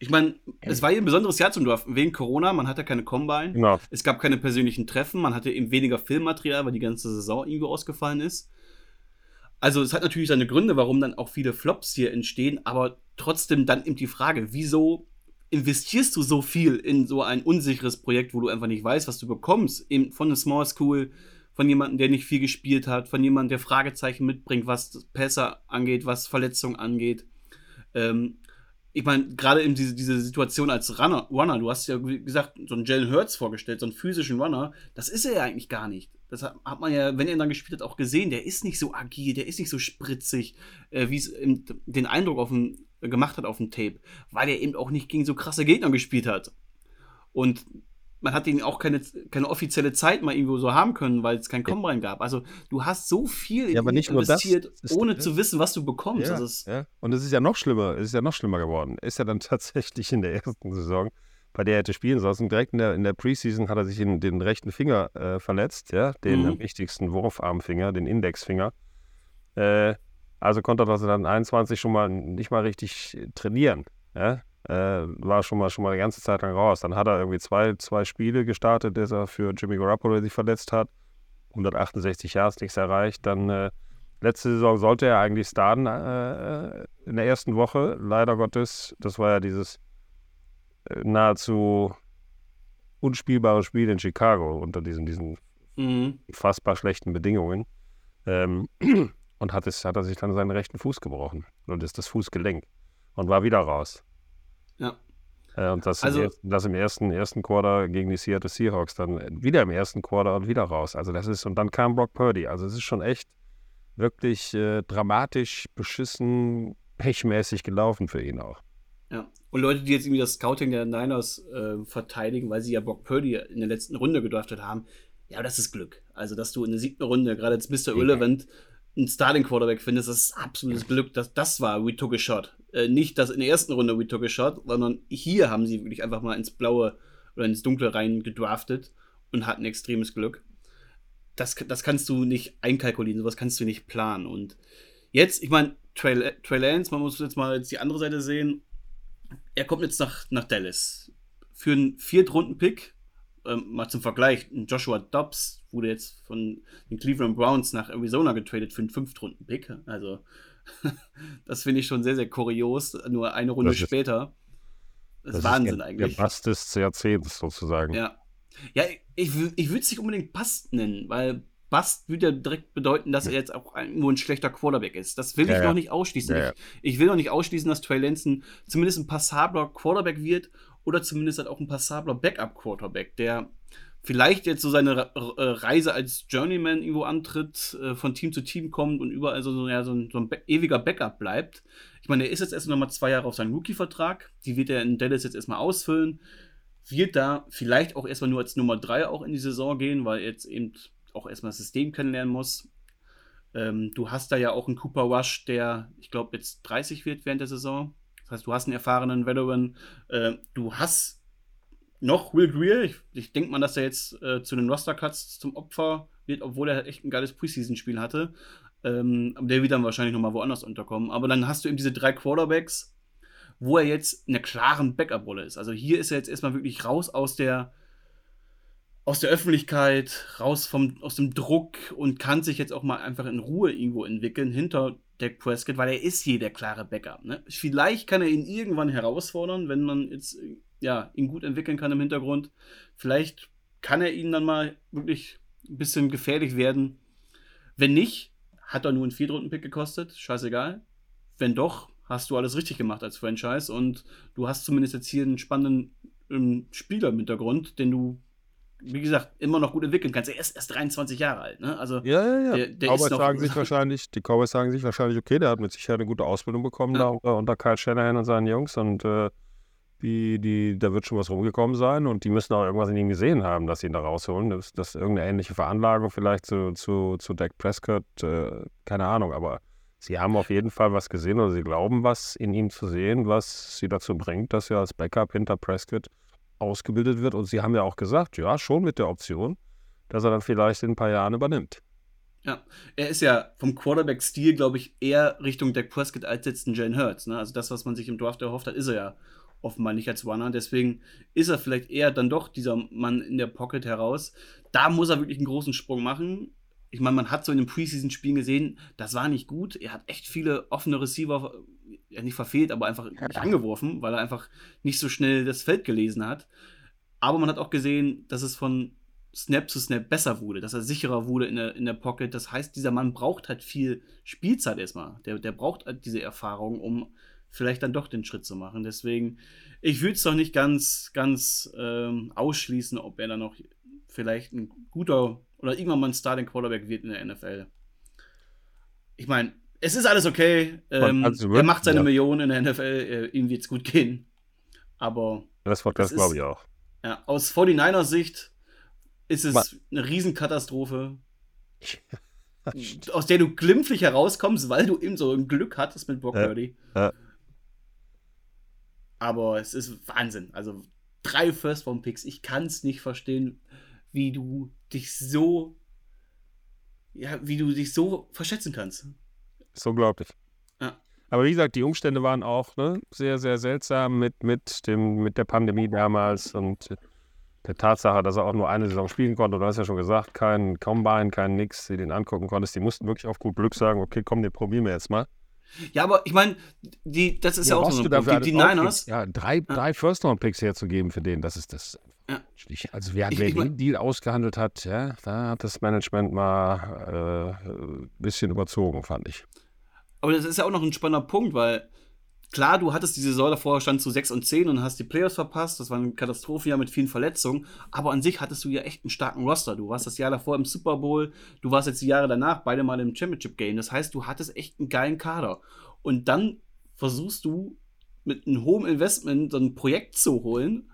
A: Ich meine, es war ja ein besonderes Jahr zum Draften. Wegen Corona, man hatte keine Combine.
B: Genau.
A: Es gab keine persönlichen Treffen, man hatte eben weniger Filmmaterial, weil die ganze Saison irgendwo ausgefallen ist. Also es hat natürlich seine Gründe, warum dann auch viele Flops hier entstehen, aber trotzdem dann eben die Frage, wieso investierst du so viel in so ein unsicheres Projekt, wo du einfach nicht weißt, was du bekommst, eben von einer Small School, von jemandem, der nicht viel gespielt hat, von jemandem, der Fragezeichen mitbringt, was Pässe angeht, was Verletzungen angeht. Ähm, ich meine, gerade in diese, diese Situation als Runner, Runner, du hast ja gesagt so einen Jalen Hurts vorgestellt, so einen physischen Runner, das ist er ja eigentlich gar nicht. Das hat, hat man ja, wenn er dann gespielt hat, auch gesehen. Der ist nicht so agil, der ist nicht so spritzig, äh, wie es den Eindruck auf dem gemacht hat auf dem Tape, weil er eben auch nicht gegen so krasse Gegner gespielt hat. Und man hat ihn auch keine, keine offizielle Zeit mal irgendwo so haben können, weil es kein Combine gab. Also du hast so viel
B: ja, aber nicht investiert, nur
A: das, ohne zu wissen, was du bekommst.
B: Ja,
A: also
B: ja. Und es ist ja noch schlimmer, es ist ja noch schlimmer geworden. Ist ja dann tatsächlich in der ersten Saison, bei der er hätte spielen sollen, direkt in der, in der Preseason hat er sich in den rechten Finger äh, verletzt, ja, den mhm. wichtigsten Wurfarmfinger, den Indexfinger. Äh, Also konnte er das dann 21 schon mal nicht mal richtig trainieren. Ja? Äh, war schon mal, schon mal eine ganze Zeit lang raus. Dann hat er irgendwie zwei, zwei Spiele gestartet, dass er für Jimmy Garoppolo sich verletzt hat. 168 Jahre nichts erreicht. Dann äh, letzte Saison sollte er eigentlich starten äh, in der ersten Woche. Leider Gottes, das war ja dieses äh, nahezu unspielbare Spiel in Chicago unter diesen, diesen mhm. fassbar schlechten Bedingungen. Ähm, und hat, es, hat er sich dann seinen rechten Fuß gebrochen und ist das Fußgelenk und war wieder raus.
A: Ja.
B: Äh, und das, also, im, das im ersten, ersten Quarter gegen die Seattle Seahawks dann wieder im ersten Quarter und wieder raus. Also das ist, und dann kam Brock Purdy. Also es ist schon echt wirklich äh, dramatisch, beschissen, pechmäßig gelaufen für ihn auch.
A: Ja. Und Leute, die jetzt irgendwie das Scouting der Niners äh, verteidigen, weil sie ja Brock Purdy in der letzten Runde gedraftet haben, ja, das ist Glück. Also, dass du in der siebten Runde, gerade jetzt Mr. Irrelevant, einen Starting Quarterback findest, das ist absolutes Glück. dass das war We Took a Shot. Äh, nicht, dass in der ersten Runde We Took a Shot, sondern hier haben sie wirklich einfach mal ins Blaue oder ins Dunkle rein gedraftet und hatten extremes Glück. Das, das kannst du nicht einkalkulieren, sowas kannst du nicht planen. Und jetzt, ich meine, Trey, Trey Lance, man muss jetzt mal jetzt die andere Seite sehen. Er kommt jetzt nach, nach Dallas. Für einen Viertrunden-Pick, ähm, mal zum Vergleich, Joshua Dobbs wurde jetzt von den Cleveland Browns nach Arizona getradet für einen Fünftrunden-Pick. Also, das finde ich schon sehr, sehr kurios. Nur eine Runde das später.
B: Das, das ist Wahnsinn ist der, eigentlich. Der Bass des Jahrzehnts sozusagen.
A: Ja. Ja, ich, ich würde es nicht unbedingt Bast nennen, weil Bast würde ja direkt bedeuten, dass er jetzt auch ein, nur ein schlechter Quarterback ist. Das will ja, ich noch nicht ausschließen. Ja, ich, ich, will noch nicht ausschließen, dass Trey Lance zumindest ein passabler Quarterback wird oder zumindest halt auch ein passabler Backup-Quarterback, der vielleicht jetzt so seine äh, Reise als Journeyman irgendwo antritt, äh, von Team zu Team kommt und überall so, ja, so, ein, so ein ewiger Backup bleibt. Ich meine, er ist jetzt erst noch mal zwei Jahre auf seinem Rookie-Vertrag. Die wird er in Dallas jetzt erstmal ausfüllen. Wird da vielleicht auch erstmal nur als Nummer drei auch in die Saison gehen, weil er jetzt eben auch erstmal das System kennenlernen muss. Ähm, du hast da ja auch einen Cooper Rush, der, ich glaube, jetzt 30 wird während der Saison. Das heißt, du hast einen erfahrenen Veteran. Äh, du hast noch Will Greer. Ich, ich denke mal, dass er jetzt äh, zu den Roster-Cuts zum Opfer wird, obwohl er echt ein geiles Preseason-Spiel hatte. Ähm, der wird dann wahrscheinlich nochmal woanders unterkommen. Aber dann hast du eben diese drei Quarterbacks, wo er jetzt in einer klaren Backup-Rolle ist. Also hier ist er jetzt erstmal wirklich raus aus der aus der Öffentlichkeit, raus vom, aus dem Druck und kann sich jetzt auch mal einfach in Ruhe irgendwo entwickeln hinter Dak Prescott, weil er ist hier der klare Backup. Ne? Vielleicht kann er ihn irgendwann herausfordern, wenn man jetzt ja, ihn gut entwickeln kann im Hintergrund. Vielleicht kann er ihn dann mal wirklich ein bisschen gefährlich werden. Wenn nicht, hat er nur einen Viertrunden-Pick gekostet, scheißegal. Wenn doch, hast du alles richtig gemacht als Franchise und du hast zumindest jetzt hier einen spannenden ähm, Spieler im Hintergrund, den du, wie gesagt, immer noch gut entwickeln kannst. Er ist erst 23 Jahre alt, ne? Also,
B: ja, ja, ja. Der, der Cowboys sagen sich wahrscheinlich, die Cowboys sagen sich wahrscheinlich, okay, der hat mit Sicherheit eine gute Ausbildung bekommen ja. da unter, unter Kyle Shanahan und seinen Jungs und äh, die, die, da wird schon was rumgekommen sein und die müssen auch irgendwas in ihm gesehen haben, dass sie ihn da rausholen. Das, das irgendeine ähnliche Veranlagung vielleicht zu, zu, zu Dak Prescott, äh, keine Ahnung, aber sie haben auf jeden Fall was gesehen oder sie glauben was in ihm zu sehen, was sie dazu bringt, dass er als Backup hinter Prescott ausgebildet wird. Und sie haben ja auch gesagt, ja, schon mit der Option, dass er dann vielleicht in ein paar Jahren übernimmt.
A: Ja, er ist ja vom Quarterback-Stil, glaube ich, eher Richtung Dak Prescott als jetzt ein Jane Hurts. Ne? Also das, was man sich im Draft erhofft hat, ist er ja offenbar nicht als Runner. Deswegen ist er vielleicht eher dann doch dieser Mann in der Pocket heraus. Da muss er wirklich einen großen Sprung machen. Ich meine, man hat so in den Preseason-Spielen gesehen, das war nicht gut. Er hat echt viele offene Receiver, ja nicht verfehlt, aber einfach nicht angeworfen, weil er einfach nicht so schnell das Feld gelesen hat. Aber man hat auch gesehen, dass es von Snap zu Snap besser wurde, dass er sicherer wurde in der, in der Pocket. Das heißt, dieser Mann braucht halt viel Spielzeit erstmal. Der, der braucht halt diese Erfahrung, um vielleicht dann doch den Schritt zu machen. Deswegen, ich würde es doch nicht ganz, ganz ähm, ausschließen, ob er dann noch vielleicht ein guter oder irgendwann mal ein Starting Quarterback wird in der NFL. Ich meine, es ist alles okay. Ähm, er macht seine ja. Millionen in der NFL, äh, ihm wird es gut gehen. Aber.
B: Das, das glaube ich auch.
A: Ja, aus 49ers Sicht ist es Man. eine Riesenkatastrophe. aus der du glimpflich herauskommst, weil du eben so ein Glück hattest mit Brock Purdy. Ja. Aber es ist Wahnsinn. Also drei First-Round-Picks. Ich kann es nicht verstehen, wie du dich so, ja, wie du dich so verschätzen kannst.
B: ist unglaublich.
A: Ja.
B: Aber wie gesagt, die Umstände waren auch ne, sehr, sehr seltsam mit, mit, dem, mit der Pandemie damals und der Tatsache, dass er auch nur eine Saison spielen konnte. Du hast ja schon gesagt, kein Combine, kein Nix, die den angucken konntest. Die mussten wirklich auf gut Glück sagen, okay, komm, den probieren wir jetzt mal.
A: Ja, aber ich meine, das ist ja, ja auch so ein
B: Punkt. Die, die Niners. Ja, drei, ja. drei First-Round-Picks herzugeben für den, das ist das. Ja. Also wer, wer ich, den Deal ausgehandelt hat, ja, da hat das Management mal äh, ein bisschen überzogen, fand ich.
A: Aber das ist ja auch noch ein spannender Punkt, weil klar, du hattest die Saison davor, stand zu 6 und 10 und hast die Playoffs verpasst. Das war eine Katastrophe ja mit vielen Verletzungen. Aber an sich hattest du ja echt einen starken Roster. Du warst das Jahr davor im Super Bowl, du warst jetzt die Jahre danach beide mal im Championship Game. Das heißt, du hattest echt einen geilen Kader. Und dann versuchst du mit einem hohen Investment so ein Projekt zu holen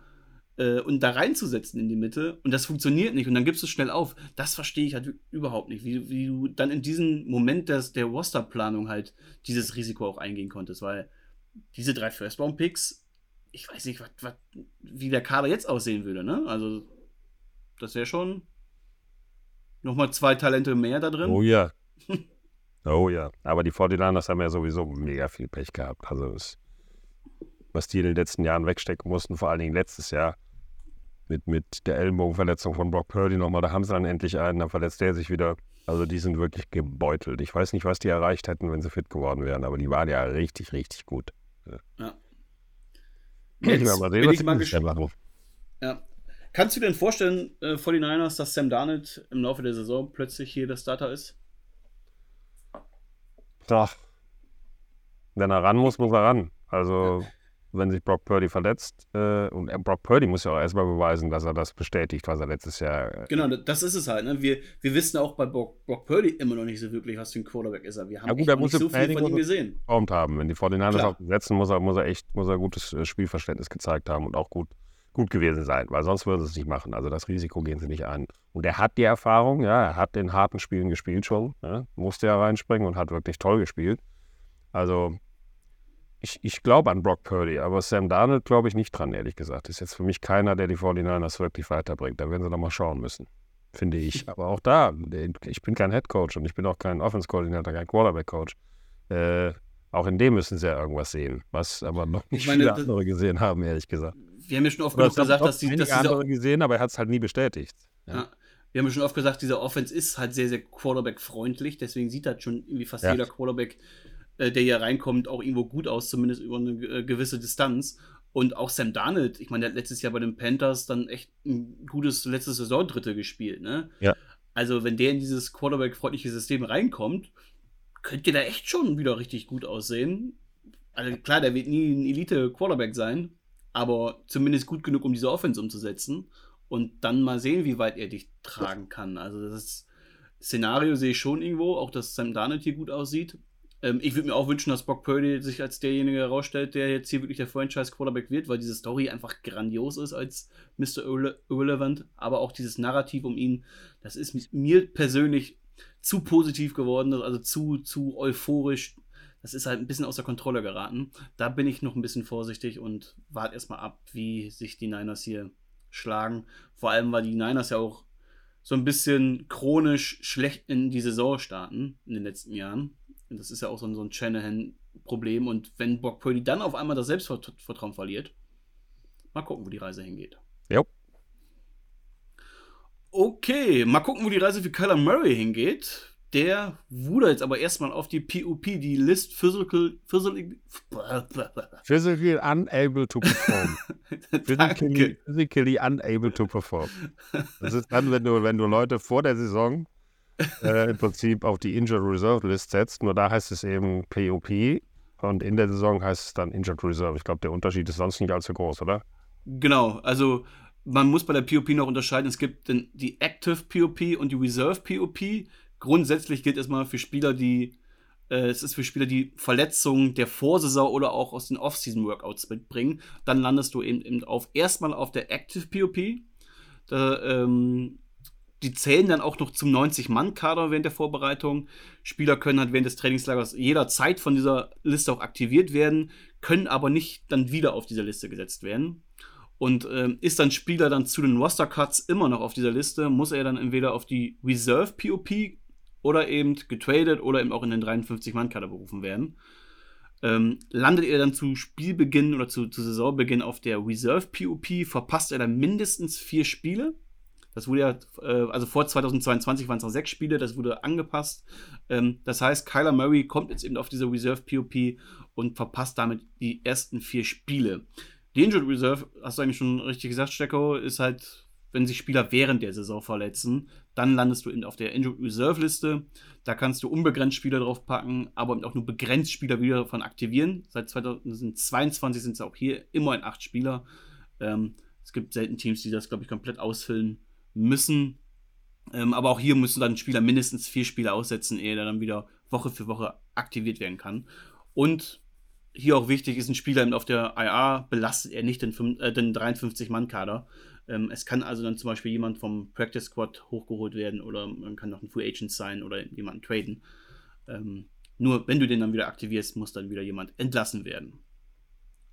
A: äh, und da reinzusetzen in die Mitte. Und das funktioniert nicht. Und dann gibst du es schnell auf. Das verstehe ich halt überhaupt nicht. Wie, wie du dann in diesem Moment des, der Rosterplanung halt dieses Risiko auch eingehen konntest. Weil diese drei First-Round-Picks, ich weiß nicht, wat, wat, wie der Kader jetzt aussehen würde, ne? Also, das wäre schon nochmal zwei Talente mehr da drin.
B: Oh ja. oh ja. Aber die 49ers haben ja sowieso mega viel Pech gehabt. Also, was die in den letzten Jahren wegstecken mussten, vor allen Dingen letztes Jahr, mit, mit der Ellenbogenverletzung von Brock Purdy nochmal, da haben sie dann endlich einen, dann verletzt der sich wieder. Also die sind wirklich gebeutelt. Ich weiß nicht, was die erreicht hätten, wenn sie fit geworden wären, aber die waren ja richtig, richtig gut. Ja.
A: Jetzt mal sehen, was ich mal machen. Ja. Kannst du dir denn vorstellen, äh, 49ers, dass Sam Darnold im Laufe der Saison plötzlich hier der Starter ist?
B: Doch. Wenn er ran muss, muss er ran. Also, ja wenn sich Brock Purdy verletzt. Äh, und Brock Purdy muss ja auch erstmal beweisen, dass er das bestätigt, was er letztes Jahr.
A: Äh, genau, das ist es halt. Ne? Wir, wir wissen auch bei Brock, Brock, Purdy immer noch nicht so wirklich, was für ein Quarterback ist er. Wir haben ja, gut, er
B: muss
A: nicht so
B: viel von ihm gesehen. Formt haben. Wenn die 49ers auf setzen, muss er, muss er echt muss er gutes äh, Spielverständnis gezeigt haben und auch gut, gut gewesen sein, weil sonst würden sie es nicht machen. Also das Risiko gehen sie nicht ein. Und er hat die Erfahrung, ja, er hat in harten Spielen gespielt schon, ja, musste ja reinspringen und hat wirklich toll gespielt. Also ich, ich glaube an Brock Purdy, aber Sam Darnold glaube ich nicht dran, ehrlich gesagt. Ist jetzt für mich keiner, der die 49ers wirklich weiterbringt. Da werden sie noch mal schauen müssen, finde ich. Aber auch da, ich bin kein Head Coach und ich bin auch kein Offense-Koordinator, kein Quarterback-Coach. Äh, auch in dem müssen sie ja irgendwas sehen, was aber noch nicht meine, viele andere gesehen haben, ehrlich gesagt.
A: Wir haben ja schon oft genug gesagt, dass die.
B: Dass andere gesehen, aber er hat es halt nie bestätigt.
A: Ja. ja. Wir haben ja schon oft gesagt, dieser Offense ist halt sehr, sehr Quarterback-freundlich, deswegen sieht das schon irgendwie fast ja. jeder Quarterback äh, der hier reinkommt, auch irgendwo gut aus, zumindest über eine äh, gewisse Distanz. Und auch Sam Darnold, ich meine, der hat letztes Jahr bei den Panthers dann echt ein gutes letztes Saison-Dritte gespielt, ne?
B: Ja.
A: Also, wenn der in dieses Quarterback-freundliche System reinkommt, könnte der echt schon wieder richtig gut aussehen. Also klar, der wird nie ein Elite-Quarterback sein, aber zumindest gut genug, um diese Offense umzusetzen. Und dann mal sehen, wie weit er dich tragen kann. Also das Szenario sehe ich schon irgendwo, auch dass Sam Darnold hier gut aussieht. Ähm, ich würde mir auch wünschen, dass Brock Purdy sich als derjenige herausstellt, der jetzt hier wirklich der Franchise-Quarterback wird, weil diese Story einfach grandios ist als Mr. Irrelevant. Aber auch dieses Narrativ um ihn, das ist mir persönlich zu positiv geworden, also zu, zu euphorisch. Das ist halt ein bisschen außer Kontrolle geraten. Da bin ich noch ein bisschen vorsichtig und warte erstmal ab, wie sich die Niners hier schlagen. Vor allem, weil die Niners ja auch so ein bisschen chronisch schlecht in die Saison starten in den letzten Jahren. Und das ist ja auch so ein, so ein Shanahan-Problem. Und wenn Brock Purdy dann auf einmal das Selbstvertrauen verliert, mal gucken, wo die Reise hingeht.
B: Ja.
A: Okay, mal gucken, wo die Reise für Kyler Murray hingeht. Der wurde jetzt aber erstmal auf die PUP, die List Physical, Physical,
B: physically Unable to Perform. physically, physically Unable to Perform. Das ist dann, wenn du, wenn du Leute vor der Saison äh, im Prinzip auf die Injured Reserve List setzt. Nur da heißt es eben POP und in der Saison heißt es dann Injured Reserve. Ich glaube, der Unterschied ist sonst nicht allzu groß, oder?
A: Genau, also man muss bei der POP noch unterscheiden. Es gibt die Active POP und die Reserve POP. Grundsätzlich gilt erstmal für Spieler, die äh, es ist für Spieler, die Verletzungen der Vorsaison oder auch aus den Off-Season-Workouts mitbringen. Dann landest du eben, eben auf erstmal auf der Active POP. Da ähm, die zählen dann auch noch zum 90-Mann-Kader während der Vorbereitung. Spieler können halt während des Trainingslagers jederzeit von dieser Liste auch aktiviert werden, können aber nicht dann wieder auf dieser Liste gesetzt werden. Und ähm, ist dann Spieler dann zu den Roster-Cuts immer noch auf dieser Liste, muss er dann entweder auf die Reserve POP oder eben getradet oder eben auch in den 53-Mann-Kader berufen werden. Ähm, landet er dann zu Spielbeginn oder zu, zu Saisonbeginn auf der Reserve POP, verpasst er dann mindestens vier Spiele. Das wurde ja, äh, also vor 2022 waren es noch sechs Spiele, das wurde angepasst. Ähm, das heißt, Kyler Murray kommt jetzt eben auf diese Reserve POP und verpasst damit die ersten vier Spiele. Die Injured Reserve, hast du eigentlich schon richtig gesagt, Stecko, ist halt, wenn sich Spieler während der Saison verletzen, dann landest du eben auf der Injured Reserve Liste. Da kannst du unbegrenzt Spieler drauf packen, aber auch nur begrenzt Spieler wieder davon aktivieren. Seit 2022 sind es auch hier immer in acht Spieler. Ähm, es gibt selten Teams, die das, glaube ich, komplett ausfüllen müssen. Ähm, aber auch hier müssen dann Spieler mindestens vier Spiele aussetzen, ehe er dann wieder Woche für Woche aktiviert werden kann. Und hier auch wichtig ist, ein Spieler auf der IA belastet er nicht den, äh, den 53-Mann-Kader. Ähm, es kann also dann zum Beispiel jemand vom Practice Squad hochgeholt werden oder man kann noch ein Free Agent sein oder jemanden traden. Ähm, nur wenn du den dann wieder aktivierst, muss dann wieder jemand entlassen werden.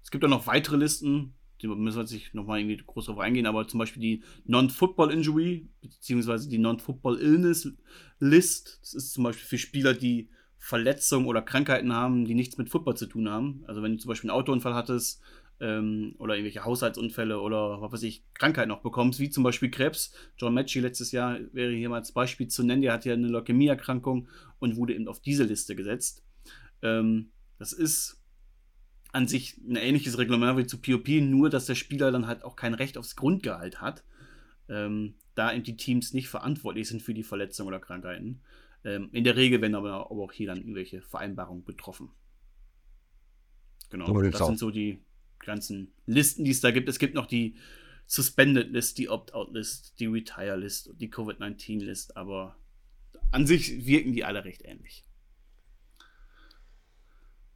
A: Es gibt auch noch weitere Listen, müssen wir jetzt nicht nochmal irgendwie groß drauf eingehen, aber zum Beispiel die Non-Football Injury, beziehungsweise die Non-Football Illness List. Das ist zum Beispiel für Spieler, die Verletzungen oder Krankheiten haben, die nichts mit Football zu tun haben. Also wenn du zum Beispiel einen Autounfall hattest ähm, oder irgendwelche Haushaltsunfälle oder was weiß ich, Krankheiten noch bekommst, wie zum Beispiel Krebs. John Matchy letztes Jahr wäre hier mal als Beispiel zu nennen, der hat ja eine Leukämieerkrankung und wurde eben auf diese Liste gesetzt. Ähm, das ist an sich ein ähnliches Reglement wie zu POP, nur dass der Spieler dann halt auch kein Recht aufs Grundgehalt hat, ähm, da eben die Teams nicht verantwortlich sind für die Verletzungen oder Krankheiten. Ähm, in der Regel werden aber, auch hier dann irgendwelche Vereinbarungen betroffen. Genau, so das sind so die ganzen Listen, die es da gibt. Es gibt noch die Suspended List, die Opt-out List, die Retire List, die Covid-19 List, aber an sich wirken die alle recht ähnlich.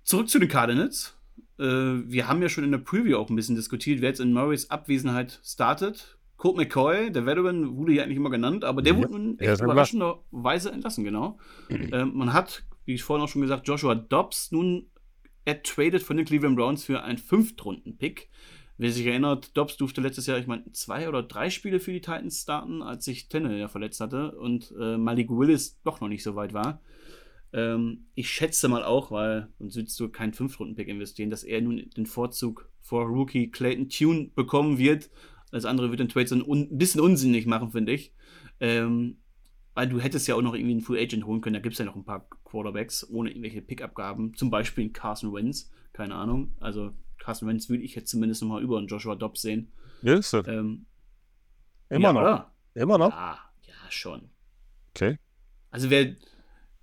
A: Zurück zu den Cardinals. Äh, wir haben ja schon in der Preview auch ein bisschen diskutiert, wer jetzt in Murrays Abwesenheit startet. Colt McCoy, der Veteran, wurde ja eigentlich immer genannt, aber der wurde nun echt überraschenderweise entlassen, genau. ähm, man hat, wie ich vorhin auch schon gesagt, Joshua Dobbs nun ertradet von den Cleveland Browns für einen Fünftrunden-Pick. Wer sich erinnert, Dobbs durfte letztes Jahr, ich meine, zwei oder drei Spiele für die Titans starten, als sich Tenne ja verletzt hatte und äh, Malik Willis doch noch nicht so weit war. Ähm, ich schätze mal auch, weil sonst würdest du keinen Fünf-Runden-Pick investieren, dass er nun den Vorzug vor Rookie Clayton Tune bekommen wird. Das andere wird den Trade so ein un bisschen unsinnig machen, finde ich. Ähm, weil du hättest ja auch noch irgendwie einen Free Agent holen können. Da gibt es ja noch ein paar Quarterbacks ohne irgendwelche Pick-Abgaben. Zum Beispiel Carson Wentz. Keine Ahnung. Also Carson Wentz würde ich jetzt zumindest noch mal über einen Joshua Dobbs sehen.
B: Ist
A: er? Ähm,
B: Immer ja, noch.
A: Oder?
B: Immer noch?
A: Ja, ja, schon.
B: Okay.
A: Also wer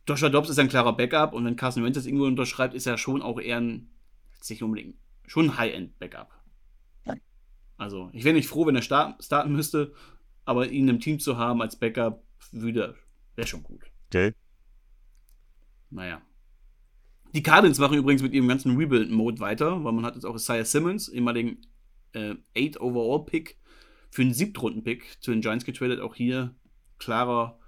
A: Joshua Dobbs ist ein klarer Backup und wenn Carson Wentz das irgendwo unterschreibt, ist er schon auch eher ein, nicht unbedingt, schon ein High-End-Backup. Also, ich wäre nicht froh, wenn er start, starten müsste, aber ihn im Team zu haben als Backup würde, wäre schon gut.
B: Okay.
A: Naja. Die Cardinals machen übrigens mit ihrem ganzen Rebuild-Mode weiter, weil man hat jetzt auch Isaiah Simmons, ehemaligen äh, 8 Overall-Pick, für einen Siebtrunden-Pick zu den Giants getradet. Auch hier klarer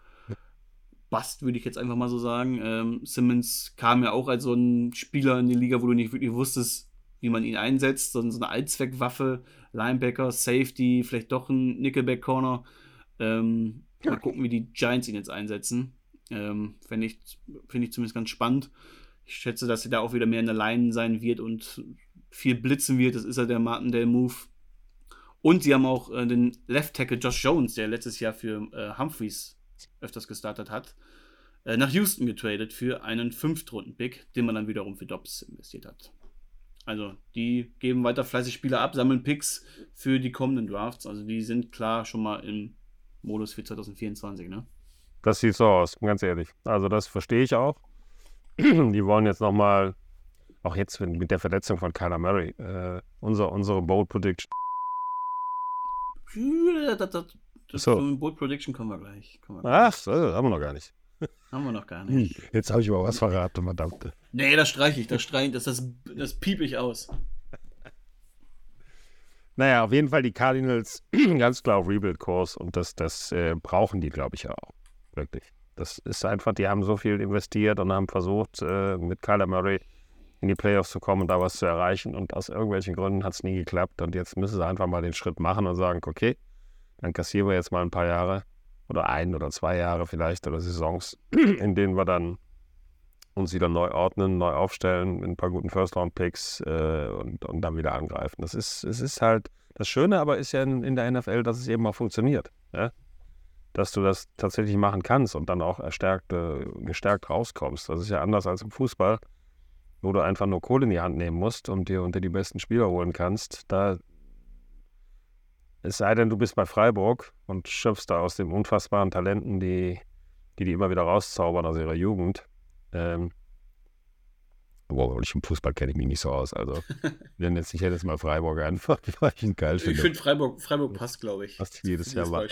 A: Bust, würde ich jetzt einfach mal so sagen. Ähm, Simmons kam ja auch als so ein Spieler in die Liga, wo du nicht wirklich wusstest, wie man ihn einsetzt, sondern so eine Allzweckwaffe, Linebacker, Safety, vielleicht doch ein Nickelback-Corner. Ähm, mal gucken, wie die Giants ihn jetzt einsetzen. Ähm, Finde ich, find ich zumindest ganz spannend. Ich schätze, dass er da auch wieder mehr in der Line sein wird und viel blitzen wird. Das ist ja der Martindale-Move. Und sie haben auch äh, den Left Tackle Josh Jones, der letztes Jahr für äh, Humphreys öfters gestartet hat, äh, nach Houston getradet für einen Fünftrunden-Pick, den man dann wiederum für Dobbs investiert hat. Also die geben weiter fleißig Spieler ab, sammeln Picks für die kommenden Drafts. Also die sind klar schon mal im Modus für 2024, ne?
B: Das sieht so aus, ganz ehrlich. Also das verstehe ich auch. die wollen jetzt nochmal, auch jetzt mit der Verletzung von Kyler Murray, äh, unser, unsere Bold Prediction.
A: Das so. Bold Prediction kommen wir gleich. Kommen wir
B: Ach, so, haben wir noch gar nicht.
A: Haben wir noch gar nicht.
B: Hm, jetzt habe ich aber was verraten, verdammte.
A: Nee, das streiche ich, das streiche ich, das, das, das piep ich aus.
B: Naja, auf jeden Fall die Cardinals ganz klar auf Rebuild-Kurs und das, das äh, brauchen die, glaube ich, auch. Wirklich. Das ist einfach, die haben so viel investiert und haben versucht, äh, mit Kyler Murray in die Playoffs zu kommen und da was zu erreichen und aus irgendwelchen Gründen hat es nie geklappt und jetzt müssen sie einfach mal den Schritt machen und sagen, okay, dann kassieren wir jetzt mal ein paar Jahre oder ein oder zwei Jahre vielleicht oder Saisons, in denen wir dann uns wieder neu ordnen, neu aufstellen mit ein paar guten First-Round-Picks äh, und, und dann wieder angreifen. Das ist, es ist halt das Schöne, aber ist ja in, in der NFL, dass es eben auch funktioniert. Ja? Dass du das tatsächlich machen kannst und dann auch erstärkt, äh, gestärkt rauskommst. Das ist ja anders als im Fußball, wo du einfach nur Kohle in die Hand nehmen musst und dir unter die besten Spieler holen kannst. Da es sei denn, du bist bei Freiburg und schöpfst da aus den unfassbaren Talenten, die die, die immer wieder rauszaubern aus ihrer Jugend. Ähm, Wow, ich im Fußball kenne ich mich nicht so aus. Also, wenn jetzt, ich hätte jetzt mal Freiburg einfach, weil ich ihn geil
A: finde. Ich finde Freiburg, Freiburg passt, glaube ich.
B: Passt jedes Jahr mal.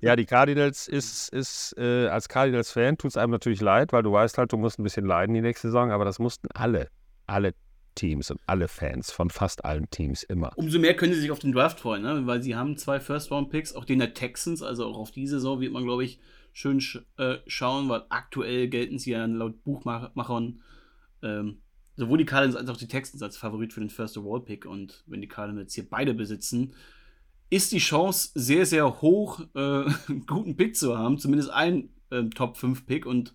B: Ja, die Cardinals ist, ist äh, als Cardinals-Fan tut es einem natürlich leid, weil du weißt halt, du musst ein bisschen leiden die nächste Saison, aber das mussten alle, alle Teams und alle Fans von fast allen Teams immer.
A: Umso mehr können sie sich auf den Draft freuen, ne? weil sie haben zwei First-Round-Picks, auch den der Texans, also auch auf die Saison wird man, glaube ich, schön sch äh, schauen, weil aktuell gelten sie ja laut Buchmachern ähm, sowohl die Cardinals als auch die Texans als Favorit für den First Overall Pick und wenn die Cardinals hier beide besitzen, ist die Chance sehr, sehr hoch, äh, einen guten Pick zu haben, zumindest ein äh, Top 5 Pick und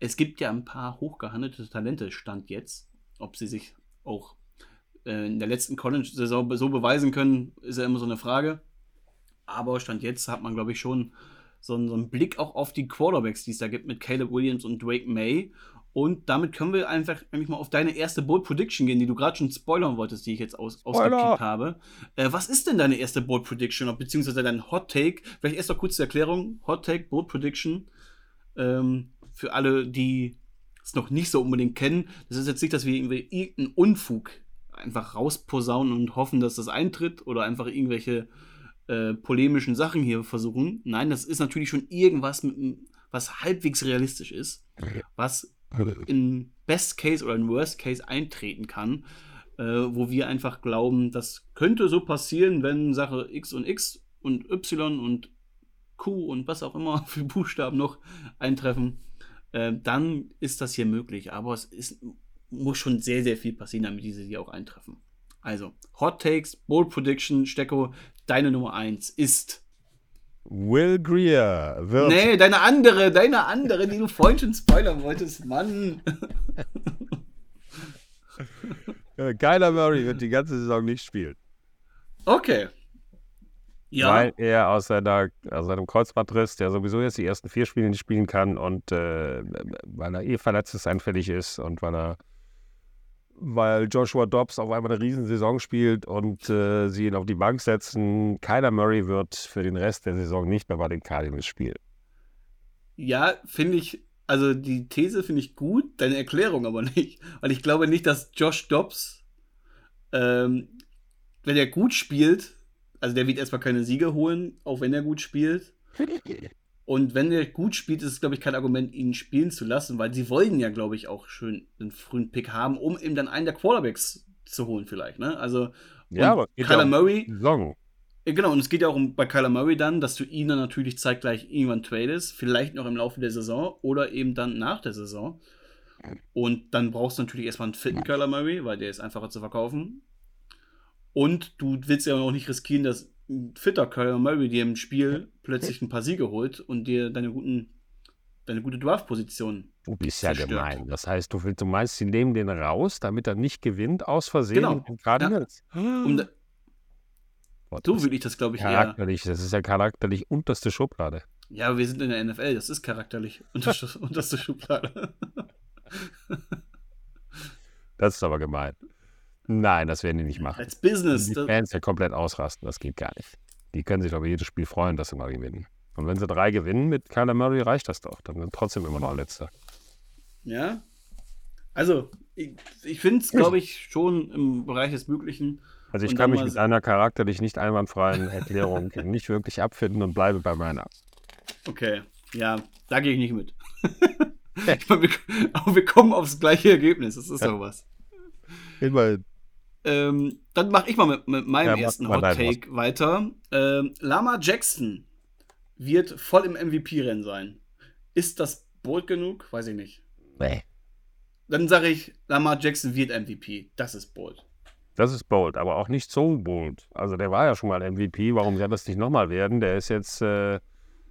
A: es gibt ja ein paar hochgehandelte Talente, Stand jetzt. Ob sie sich auch äh, in der letzten College-Saison so beweisen können, ist ja immer so eine Frage. Aber Stand jetzt hat man, glaube ich, schon so einen, so einen Blick auch auf die Quarterbacks, die es da gibt mit Caleb Williams und Drake May. Und damit können wir einfach nämlich mal auf deine erste Bold Prediction gehen, die du gerade schon spoilern wolltest, die ich jetzt aus, ausgekickt habe. Äh, was ist denn deine erste Bold Prediction, beziehungsweise dein Hot Take? Vielleicht erst noch kurz zur Erklärung. Hot Take, Bold Prediction. Ähm, für alle, die es noch nicht so unbedingt kennen. Das ist jetzt nicht, dass wir irgendeinen Unfug einfach rausposaunen und hoffen, dass das eintritt oder einfach irgendwelche äh, polemischen Sachen hier versuchen. Nein, das ist natürlich schon irgendwas, mit, was halbwegs realistisch ist, was in Best Case oder in Worst Case eintreten kann, äh, wo wir einfach glauben, das könnte so passieren, wenn Sache X und X und Y und Q und was auch immer für Buchstaben noch eintreffen, äh, dann ist das hier möglich. Aber es ist, muss schon sehr, sehr viel passieren, damit diese hier auch eintreffen. Also, Hot Takes, Bold Prediction, Stecko, deine Nummer 1 ist
B: Will Greer wird.
A: Nee, deine andere, deine andere, die du vorhin schon spoilern wolltest, Mann.
B: Kyler Murray wird die ganze Saison nicht spielen.
A: Okay.
B: Ja. Weil er aus, seiner, aus seinem Kreuzbandriss, der sowieso jetzt die ersten vier Spiele nicht spielen kann und äh, weil er eh verletzungsanfällig ist und weil er weil Joshua Dobbs auf einmal eine Riesensaison spielt und äh, sie ihn auf die Bank setzen. Kyler Murray wird für den Rest der Saison nicht mehr bei den Cardinals spielen.
A: Ja, finde ich, also die These finde ich gut, deine Erklärung aber nicht. Weil ich glaube nicht, dass Josh Dobbs, ähm, wenn er gut spielt, also der wird erstmal keine Siege holen, auch wenn er gut spielt. Und wenn er gut spielt, ist es, glaube ich, kein Argument, ihn spielen zu lassen, weil sie wollen ja, glaube ich, auch schön einen frühen Pick haben, um eben dann einen der Quarterbacks zu holen, vielleicht. Ne? Also,
B: ja, aber
A: Kyler Murray. Saison. Genau, und es geht ja auch um, bei Kyler Murray dann, dass du ihn dann natürlich zeitgleich irgendwann tradest, vielleicht noch im Laufe der Saison oder eben dann nach der Saison. Und dann brauchst du natürlich erstmal einen fitten Kyler Murray, weil der ist einfacher zu verkaufen. Und du willst ja auch nicht riskieren, dass ein fitter Kyler Murray dir im Spiel plötzlich ein paar Siege holt und dir deine guten deine gute Draft-Position.
B: Du bist ja zerstört. gemein. Das heißt, du, willst, du meinst, sie nehmen den raus, damit er nicht gewinnt, aus Versehen genau. den Cardinals? Ja. Um da,
A: so will ich das, glaube ich,
B: charakterlich. Eher. Das ist ja charakterlich unterste Schublade.
A: Ja, wir sind in der NFL, das ist charakterlich unterste, unterste Schublade.
B: das ist aber gemein. Nein, das werden die nicht machen.
A: Als Business.
B: Die Fans ja komplett ausrasten, das geht gar nicht. Die können sich aber jedes Spiel freuen, dass sie mal gewinnen. Und wenn sie drei gewinnen mit Kyler Murray, reicht das doch. Dann sind trotzdem immer noch Letzter.
A: Ja. Also, ich, ich finde es, glaube ich, schon im Bereich des Möglichen.
B: Also ich kann mich mit einer charakterlich nicht einwandfreien Erklärung nicht wirklich abfinden und bleibe bei meiner.
A: Okay, ja, da gehe ich nicht mit. aber wir kommen aufs gleiche Ergebnis, das ist ja. doch was.
B: Immerhin.
A: Ähm, dann mache ich mal mit, mit meinem ja, ersten Hot Take weiter. Ähm, Lama Jackson wird voll im MVP-Rennen sein. Ist das bold genug? Weiß ich nicht.
B: Nee.
A: Dann sage ich, Lamar Jackson wird MVP. Das ist bold.
B: Das ist bold, aber auch nicht so bold. Also der war ja schon mal MVP. Warum soll das nicht nochmal werden? Der ist jetzt äh,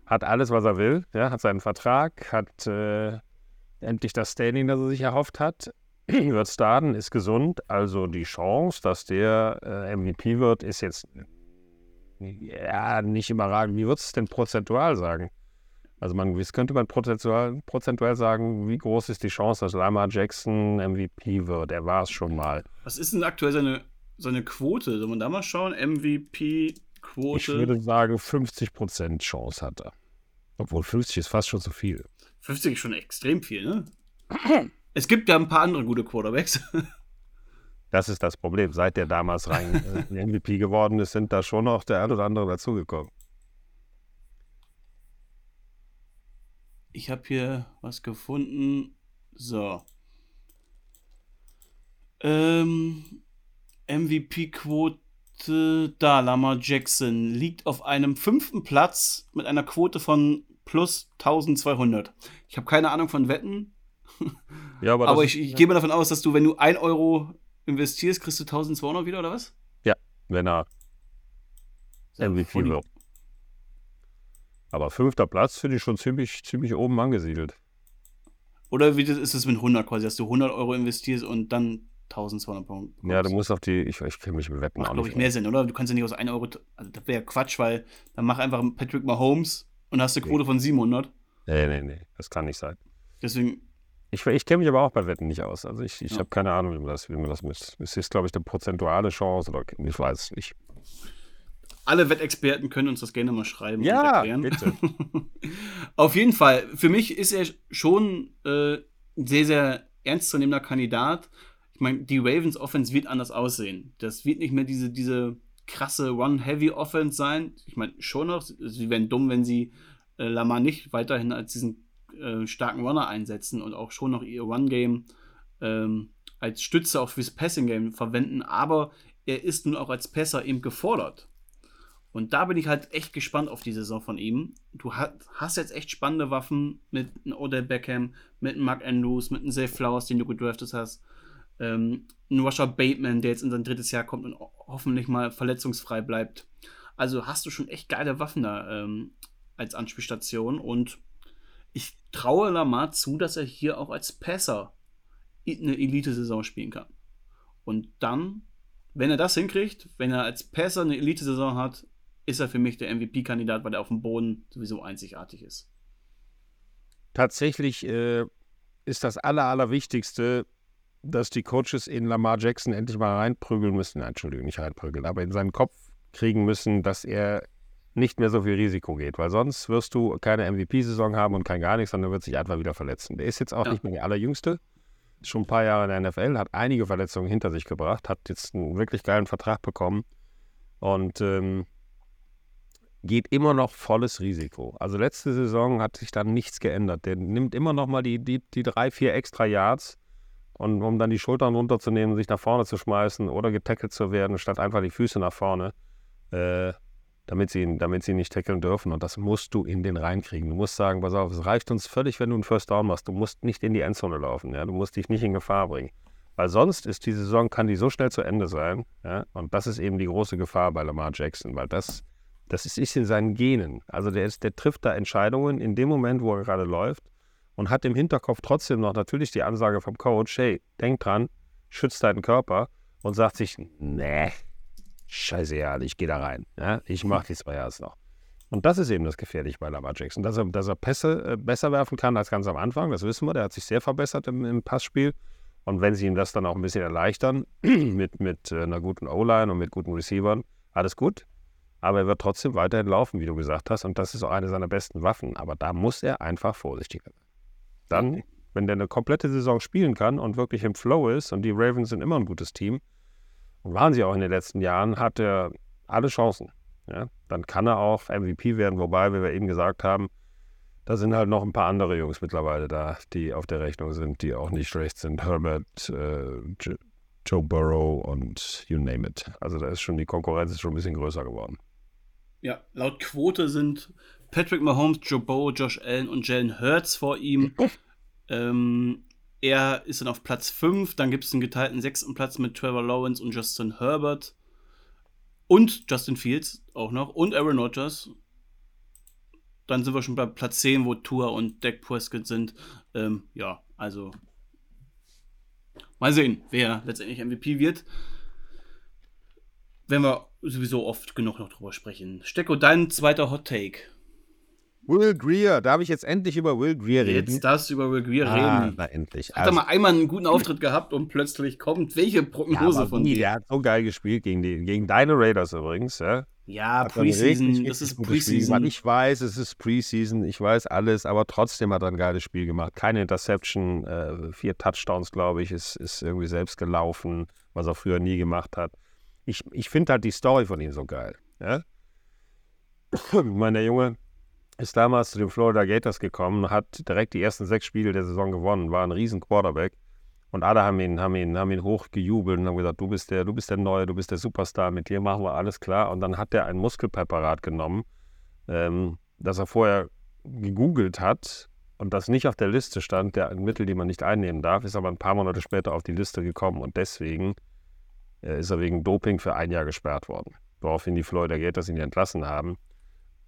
B: hat alles, was er will, ja, hat seinen Vertrag, hat äh, endlich das Standing, das er sich erhofft hat, wird starten, ist gesund, also die Chance, dass der äh, MVP wird, ist jetzt ja, nicht überragend. Wie würdest du es denn prozentual sagen? Also man, wie könnte man prozentual, prozentual sagen, wie groß ist die Chance, dass Lamar Jackson MVP wird? Er war es schon mal.
A: Was ist denn aktuell seine, seine Quote? Soll man da mal schauen? MVP-Quote?
B: Ich würde sagen, 50% Chance hat er. Obwohl 50 ist fast schon zu viel.
A: 50 ist schon extrem viel, ne? es gibt ja ein paar andere gute Quarterbacks.
B: Das ist das Problem. Seit der damals rein äh, MVP geworden ist, sind da schon noch der ein oder andere dazugekommen.
A: Ich habe hier was gefunden. So. Ähm, MVP-Quote da, Lamar Jackson liegt auf einem fünften Platz mit einer Quote von plus 1200. Ich habe keine Ahnung von Wetten. Ja, aber, aber ich, ich gehe mal davon aus, dass du, wenn du 1 Euro investierst, kriegst du 1200 wieder, oder was?
B: Ja, wenn er MVP wird. Aber fünfter Platz finde ich schon ziemlich, ziemlich oben angesiedelt.
A: Oder wie ist es mit 100 quasi, dass du 100 Euro investierst und dann 1200 Punkte?
B: Ja, du musst auf die, ich, ich kenne mich mit Wetten
A: Macht, glaube ich, mehr Sinn, oder? Du kannst ja nicht aus 1 Euro, also das wäre Quatsch, weil dann mach einfach Patrick Mahomes und hast eine Quote nee. von 700.
B: Nee, nee, nee, das kann nicht sein.
A: Deswegen,
B: ich, ich kenne mich aber auch bei Wetten nicht aus. Also ich, ich ja. habe keine Ahnung, wie man das, wie man das misst. Es ist, glaube ich, eine prozentuale Chance oder ich weiß es nicht.
A: Alle Wettexperten können uns das gerne mal schreiben
B: ja, und erklären. Bitte.
A: Auf jeden Fall, für mich ist er schon äh, ein sehr, sehr ernstzunehmender Kandidat. Ich meine, die Ravens Offense wird anders aussehen. Das wird nicht mehr diese, diese krasse Run-Heavy-Offense sein. Ich meine, schon noch, sie wären dumm, wenn sie äh, Lamar nicht weiterhin als diesen äh, starken Runner einsetzen und auch schon noch ihr Run-Game ähm, als Stütze auch fürs Passing-Game verwenden, aber er ist nun auch als Passer eben gefordert. Und da bin ich halt echt gespannt auf die Saison von ihm. Du hast jetzt echt spannende Waffen mit einem Odell Beckham, mit einem Mark Andrews, mit einem Zay Flowers, den du gedraftet hast. Ähm, ein Russia Bateman, der jetzt in sein drittes Jahr kommt und hoffentlich mal verletzungsfrei bleibt. Also hast du schon echt geile Waffen da ähm, als Anspielstation und ich traue Lamar zu, dass er hier auch als Passer eine Elite-Saison spielen kann. Und dann, wenn er das hinkriegt, wenn er als Passer eine Elite-Saison hat, ist er für mich der MVP-Kandidat, weil er auf dem Boden sowieso einzigartig ist.
B: Tatsächlich äh, ist das Aller, Allerwichtigste, dass die Coaches in Lamar Jackson endlich mal reinprügeln müssen. Entschuldigung, nicht reinprügeln, aber in seinen Kopf kriegen müssen, dass er nicht mehr so viel Risiko geht, weil sonst wirst du keine MVP-Saison haben und kein gar nichts, sondern wird sich einfach wieder verletzen. Der ist jetzt auch ja. nicht mehr der allerjüngste, ist schon ein paar Jahre in der NFL, hat einige Verletzungen hinter sich gebracht, hat jetzt einen wirklich geilen Vertrag bekommen und ähm, geht immer noch volles Risiko. Also letzte Saison hat sich dann nichts geändert. Der nimmt immer noch mal die, die, die drei, vier extra Yards, und, um dann die Schultern runterzunehmen, sich nach vorne zu schmeißen oder getackelt zu werden, statt einfach die Füße nach vorne. Äh, damit sie, ihn, damit sie nicht tackeln dürfen. Und das musst du in den reinkriegen. Du musst sagen, pass auf, es reicht uns völlig, wenn du einen First Down machst. Du musst nicht in die Endzone laufen. Ja? Du musst dich nicht in Gefahr bringen. Weil sonst ist die Saison, kann die so schnell zu Ende sein. Ja? Und das ist eben die große Gefahr bei Lamar Jackson, weil das, das ist in seinen Genen. Also der, ist, der trifft da Entscheidungen in dem Moment, wo er gerade läuft und hat im Hinterkopf trotzdem noch natürlich die Ansage vom Coach, hey, denk dran, schützt deinen Körper und sagt sich, nee, scheiße, ja, ich gehe da rein. Ja? Ich mache die zwei Jahre noch. Und das ist eben das Gefährliche bei Lamar Jackson, dass er, dass er Pässe äh, besser werfen kann als ganz am Anfang. Das wissen wir. Der hat sich sehr verbessert im, im Passspiel. Und wenn sie ihm das dann auch ein bisschen erleichtern, mit, mit äh, einer guten O-Line und mit guten Receivern, alles gut. Aber er wird trotzdem weiterhin laufen, wie du gesagt hast. Und das ist auch eine seiner besten Waffen. Aber da muss er einfach vorsichtiger sein. Dann, wenn der eine komplette Saison spielen kann und wirklich im Flow ist, und die Ravens sind immer ein gutes Team, und waren sie auch in den letzten Jahren, hat er alle Chancen. Ja? Dann kann er auch MVP werden, wobei, wie wir eben gesagt haben, da sind halt noch ein paar andere Jungs mittlerweile da, die auf der Rechnung sind, die auch nicht schlecht sind. Herbert, äh, Joe Burrow und you name it. Also da ist schon die Konkurrenz ist schon ein bisschen größer geworden.
A: Ja, laut Quote sind Patrick Mahomes, Joe Burrow, Josh Allen und Jalen Hurts vor ihm. ähm, er ist dann auf Platz 5. Dann gibt es einen geteilten sechsten Platz mit Trevor Lawrence und Justin Herbert. Und Justin Fields auch noch. Und Aaron Rodgers. dann sind wir schon bei Platz 10, wo Tour und Deck Prescott sind. Ähm, ja, also mal sehen, wer letztendlich MVP wird. Wenn wir sowieso oft genug noch drüber sprechen. Stecko, dein zweiter Hot Take.
B: Will Greer, darf ich jetzt endlich über Will Greer reden?
A: Jetzt darfst du über Will Greer
B: ah,
A: reden.
B: Na endlich.
A: Hat er mal einmal einen guten Auftritt gehabt und plötzlich kommt welche Prognose
B: ja,
A: von dir?
B: Der hat so geil gespielt gegen, die, gegen deine Raiders übrigens. Ja,
A: Ja, Preseason,
B: richtig,
A: das ist Preseason.
B: Ich weiß, es ist Preseason, ich weiß alles, aber trotzdem hat er ein geiles Spiel gemacht. Keine Interception, äh, vier Touchdowns, glaube ich, ist, ist irgendwie selbst gelaufen, was er früher nie gemacht hat. Ich, ich finde halt die Story von ihm so geil. Ja? Ich meine, der Junge ist damals zu den Florida Gators gekommen, hat direkt die ersten sechs Spiele der Saison gewonnen, war ein riesen Quarterback. Und alle haben ihn, haben ihn, haben ihn hochgejubelt und haben gesagt, du bist der, du bist der Neue, du bist der Superstar, mit dir machen wir alles klar. Und dann hat er ein Muskelpräparat genommen, ähm, das er vorher gegoogelt hat und das nicht auf der Liste stand, der Mittel, die man nicht einnehmen darf, ist aber ein paar Monate später auf die Liste gekommen und deswegen äh, ist er wegen Doping für ein Jahr gesperrt worden. Woraufhin die Florida Gators ihn entlassen haben,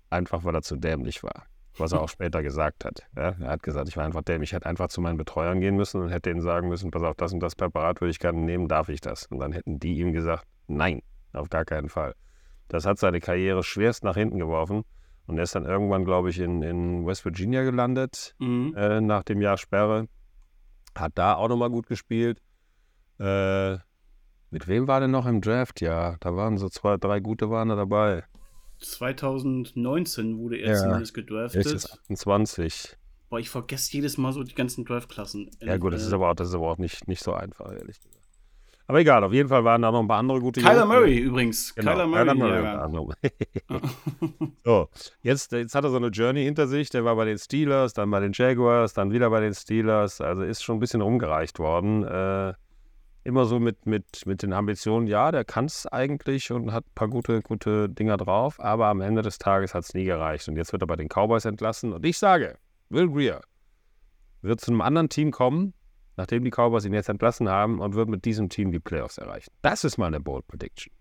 B: einfach weil er zu dämlich war. Was er auch später gesagt hat. Ja, er hat gesagt, ich war einfach dämlich. Ich hätte einfach zu meinen Betreuern gehen müssen und hätte ihnen sagen müssen, pass auf, das und das Präparat würde ich gerne nehmen, darf ich das? Und dann hätten die ihm gesagt, nein, auf gar keinen Fall. Das hat seine Karriere schwerst nach hinten geworfen. Und er ist dann irgendwann, glaube ich, in, in West Virginia gelandet,
A: Mhm.
B: äh, nach dem Jahr Sperre. Hat da auch nochmal gut gespielt. Äh, mit wem war denn noch im Draft? Ja, da waren so zwei, drei gute waren da dabei.
A: 2019 wurde er
B: Ja.
A: zumindest
B: Er ist
A: gedraftet.
B: jetzt 28.
A: Boah, ich vergesse jedes Mal so die ganzen Draftklassen.
B: Ja gut, das ist aber auch, das ist aber auch nicht, nicht so einfach, ehrlich gesagt. Aber egal, auf jeden Fall waren da noch ein paar andere gute
A: Kyler
B: Jungs.
A: Murray übrigens.
B: Genau,
A: Kyler
B: Kyler
A: Murray.
B: Murray
A: ja.
B: anderem. so, jetzt, jetzt hat er so eine Journey hinter sich. Der war bei den Steelers, dann bei den Jaguars, dann wieder bei den Steelers. Also ist schon ein bisschen rumgereicht worden. Äh, immer so mit, mit, mit den Ambitionen, ja, der kann es eigentlich und hat ein paar gute, gute Dinger drauf. Aber am Ende des Tages hat es nie gereicht. Und jetzt wird er bei den Cowboys entlassen. Und ich sage, Will Greer wird zu einem anderen Team kommen, nachdem die Cowboys ihn jetzt entlassen haben und wird mit diesem Team die Playoffs erreichen. Das ist meine Bold Prediction.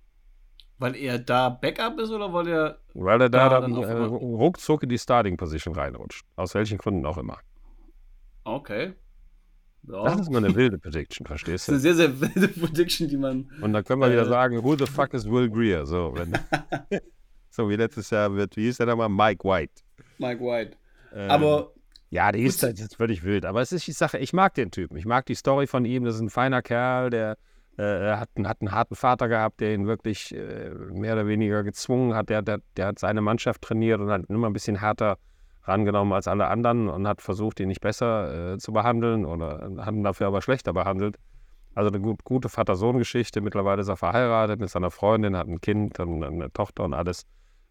A: Weil er da Backup ist oder weil er.
B: Weil er da
A: Da
B: dann,
A: dann
B: äh, ruckzuck in die Starting Position reinrutscht. Aus welchen Gründen auch immer.
A: Okay. Ja.
B: Das ist mal eine wilde Prediction, verstehst
A: Das ist eine
B: du?
A: sehr, sehr wilde Prediction, die man.
B: Und dann können wir wieder
A: äh,
B: sagen, who the fuck is Will Greer? So, wenn, so wie letztes Jahr wird, wie hieß der nochmal? Mike White.
A: Mike White.
B: Ähm,
A: Aber
B: Ja, die ist, das ist völlig wild. Aber es ist die Sache, ich mag den Typen. Ich mag die Story von ihm. Das ist ein feiner Kerl, der äh, hat, einen, hat einen harten Vater gehabt, der ihn wirklich äh, mehr oder weniger gezwungen hat. Der, der, der hat seine Mannschaft trainiert und hat immer ein bisschen härter rangenommen als alle anderen und hat versucht, ihn nicht besser äh, zu behandeln oder hat ihn dafür aber schlechter behandelt. Also eine gut, gute Vater-Sohn-Geschichte. Mittlerweile ist er verheiratet mit seiner Freundin, hat ein Kind und eine Tochter und alles.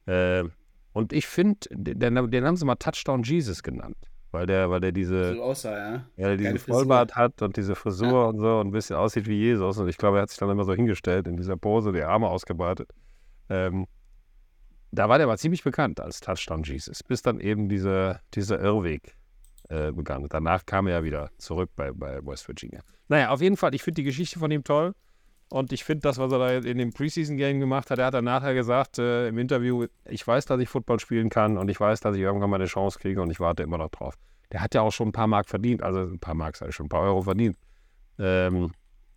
B: Äh, und ich finde, den, den haben sie mal Touchdown Jesus genannt. Weil der, weil der diese,
A: so aussah, ja.
B: ja, der diesen. Vollbart hat und diese Frisur und so und ein bisschen aussieht wie Jesus. Und ich glaube, er hat sich dann immer so hingestellt in dieser Pose, die Arme ausgebreitet. Ähm, da war der aber ziemlich bekannt als Touchdown Jesus, bis dann eben diese, dieser Irrweg äh, begann. Danach kam er ja wieder zurück bei, bei West Virginia. Naja, auf jeden Fall, ich finde die Geschichte von ihm toll. Und ich finde das, was er da in dem Preseason-Game gemacht hat, er hat dann nachher gesagt äh, im Interview, ich weiß, dass ich Football spielen kann und ich weiß, dass ich irgendwann mal eine Chance kriege und ich warte immer noch drauf. Der hat ja auch schon ein paar Mark verdient, also ein paar Mark, sag ich schon, ein paar Euro verdient. Ähm,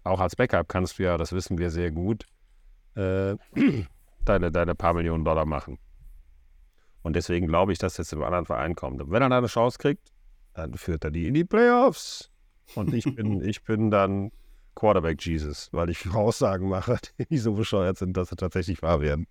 B: auch als Backup kannst du ja, das wissen wir sehr gut, äh, deine, deine paar Millionen Dollar machen. Und deswegen glaube ich, dass jetzt im anderen Verein kommt. Und wenn er da eine Chance kriegt, dann führt er die in die Playoffs. Und ich bin, ich bin dann Quarterback Jesus, weil ich Aussagen mache, die so bescheuert sind, dass sie tatsächlich wahr werden.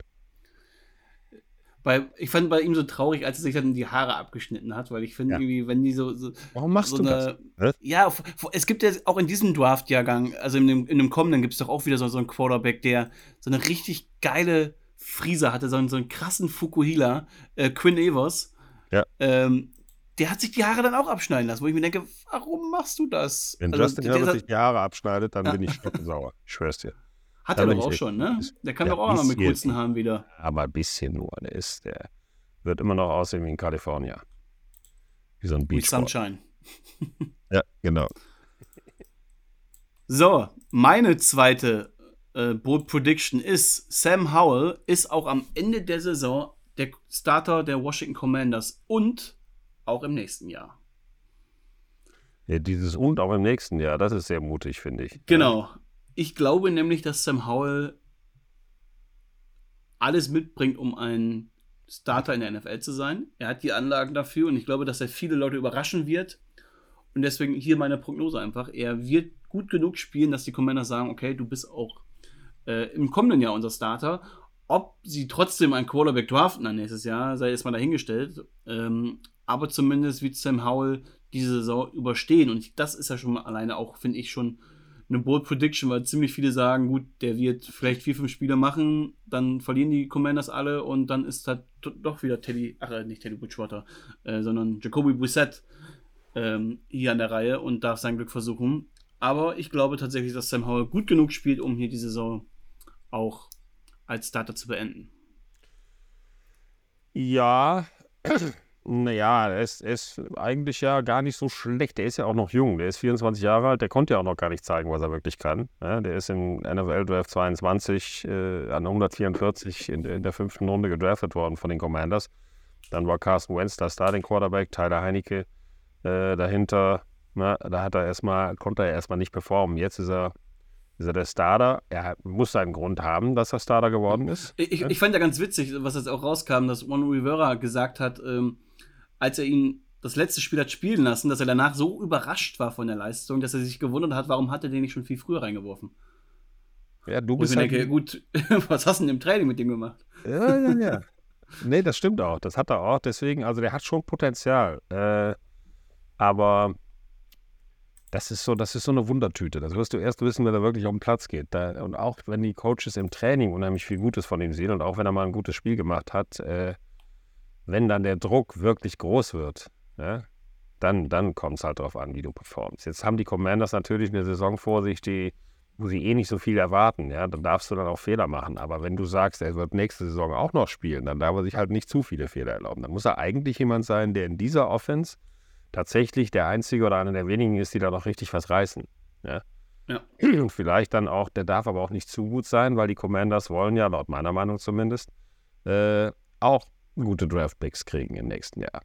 A: Bei, ich fand bei ihm so traurig, als er sich dann die Haare abgeschnitten hat, weil ich finde
B: Ja.
A: irgendwie, wenn die so, so,
B: Warum machst
A: so
B: du das?
A: eine.
B: Hä?
A: Ja, es gibt ja auch in diesem Draft-Jahrgang, also in dem, in dem kommenden, gibt es doch auch wieder so, so einen Quarterback, der so eine richtig geile Frise hatte, so einen, so einen krassen Fukuhila, äh, Quinn Evers.
B: Ja.
A: Ähm, der hat sich die Haare dann auch abschneiden lassen, wo ich mir denke, warum machst du das?
B: Wenn
A: Also,
B: Justin Herbert sich die Haare abschneidet, dann
A: Ja.
B: bin ich stockensauer. Ich schwör's dir.
A: Hat
B: da
A: er doch auch schon, ne? Der kann
B: Ja,
A: doch auch mal mit kurzen Haaren wieder.
B: Aber ein bisschen nur. Der ist, der wird immer noch aussehen wie in Kalifornien. Wie so ein
A: Wie
B: Beach.
A: Sunshine.
B: Ja, genau.
A: So, meine zweite äh, Bold Prediction ist, Sam Howell ist auch am Ende der Saison der Starter der Washington Commanders und auch im nächsten Jahr.
B: Ja, dieses und auch im nächsten Jahr, das ist sehr mutig, finde ich.
A: Genau. Ich glaube nämlich, dass Sam Howell alles mitbringt, um ein Starter in der NFL zu sein. Er hat die Anlagen dafür und ich glaube, dass er viele Leute überraschen wird. Und deswegen hier meine Prognose einfach. Er wird gut genug spielen, dass die Commander sagen, okay, du bist auch äh, im kommenden Jahr unser Starter. Ob sie trotzdem einen Quarterback draften dann nächstes Jahr, sei jetzt mal dahingestellt. Ähm, aber zumindest wird Sam Howell diese Saison überstehen. Und das ist ja schon alleine auch, finde ich, schon eine Bold Prediction, weil ziemlich viele sagen, gut, der wird vielleicht vier, fünf Spiele machen, dann verlieren die Commanders alle und dann ist halt doch wieder Teddy, ach, äh, nicht Teddy Bridgewater, äh, sondern Jacoby Brissett ähm, hier an der Reihe und darf sein Glück versuchen. Aber ich glaube tatsächlich, dass Sam Howell gut genug spielt, um hier die Saison auch als Starter zu beenden.
B: Ja, naja, er ist, er ist eigentlich ja gar nicht so schlecht. Der ist ja auch noch jung. Der ist 24 Jahre alt. Der konnte ja auch noch gar nicht zeigen, was er wirklich kann. Ja, der ist im NFL Draft 22 äh, an 144 in, in, der fünften Runde gedraftet worden von den Commanders. Dann war Carsten Wentz der Starting Quarterback, Tyler Heinecke äh, dahinter. Na, da hat er erstmal, konnte er erstmal nicht performen. Jetzt ist er ist er der Starter? Er muss seinen Grund haben, dass er Starter geworden ist.
A: Ich, ich fand ja ganz witzig, was jetzt auch rauskam, dass One Rivera gesagt hat, ähm, als er ihn das letzte Spiel hat spielen lassen, dass er danach so überrascht war von der Leistung, dass er sich gewundert hat, warum hat er den nicht schon viel früher reingeworfen.
B: Ja, du bist halt
A: denke, gut, was hast du denn im Training mit dem gemacht?
B: Ja, ja, ja. nee, das stimmt auch. Das hat er auch. Deswegen, also der hat schon Potenzial. Äh, aber das ist so, das ist so eine Wundertüte. Das wirst du erst wissen, wenn er wirklich auf den Platz geht. Da, und auch wenn die Coaches im Training unheimlich viel Gutes von ihm sehen und auch wenn er mal ein gutes Spiel gemacht hat, äh, wenn dann der Druck wirklich groß wird, ja, dann, dann kommt es halt darauf an, wie du performst. Jetzt haben die Commanders natürlich eine Saison vor sich, die, wo sie eh nicht so viel erwarten. Ja, dann darfst du dann auch Fehler machen. Aber wenn du sagst, er wird nächste Saison auch noch spielen, dann darf er sich halt nicht zu viele Fehler erlauben. Dann muss er eigentlich jemand sein, der in dieser Offense tatsächlich der einzige oder einer der wenigen ist, die da noch richtig was reißen. Ja.
A: Ja.
B: Und vielleicht dann auch, der darf aber auch nicht zu gut sein, weil die Commanders wollen ja, laut meiner Meinung zumindest, äh, auch gute Draftpicks kriegen im nächsten Jahr.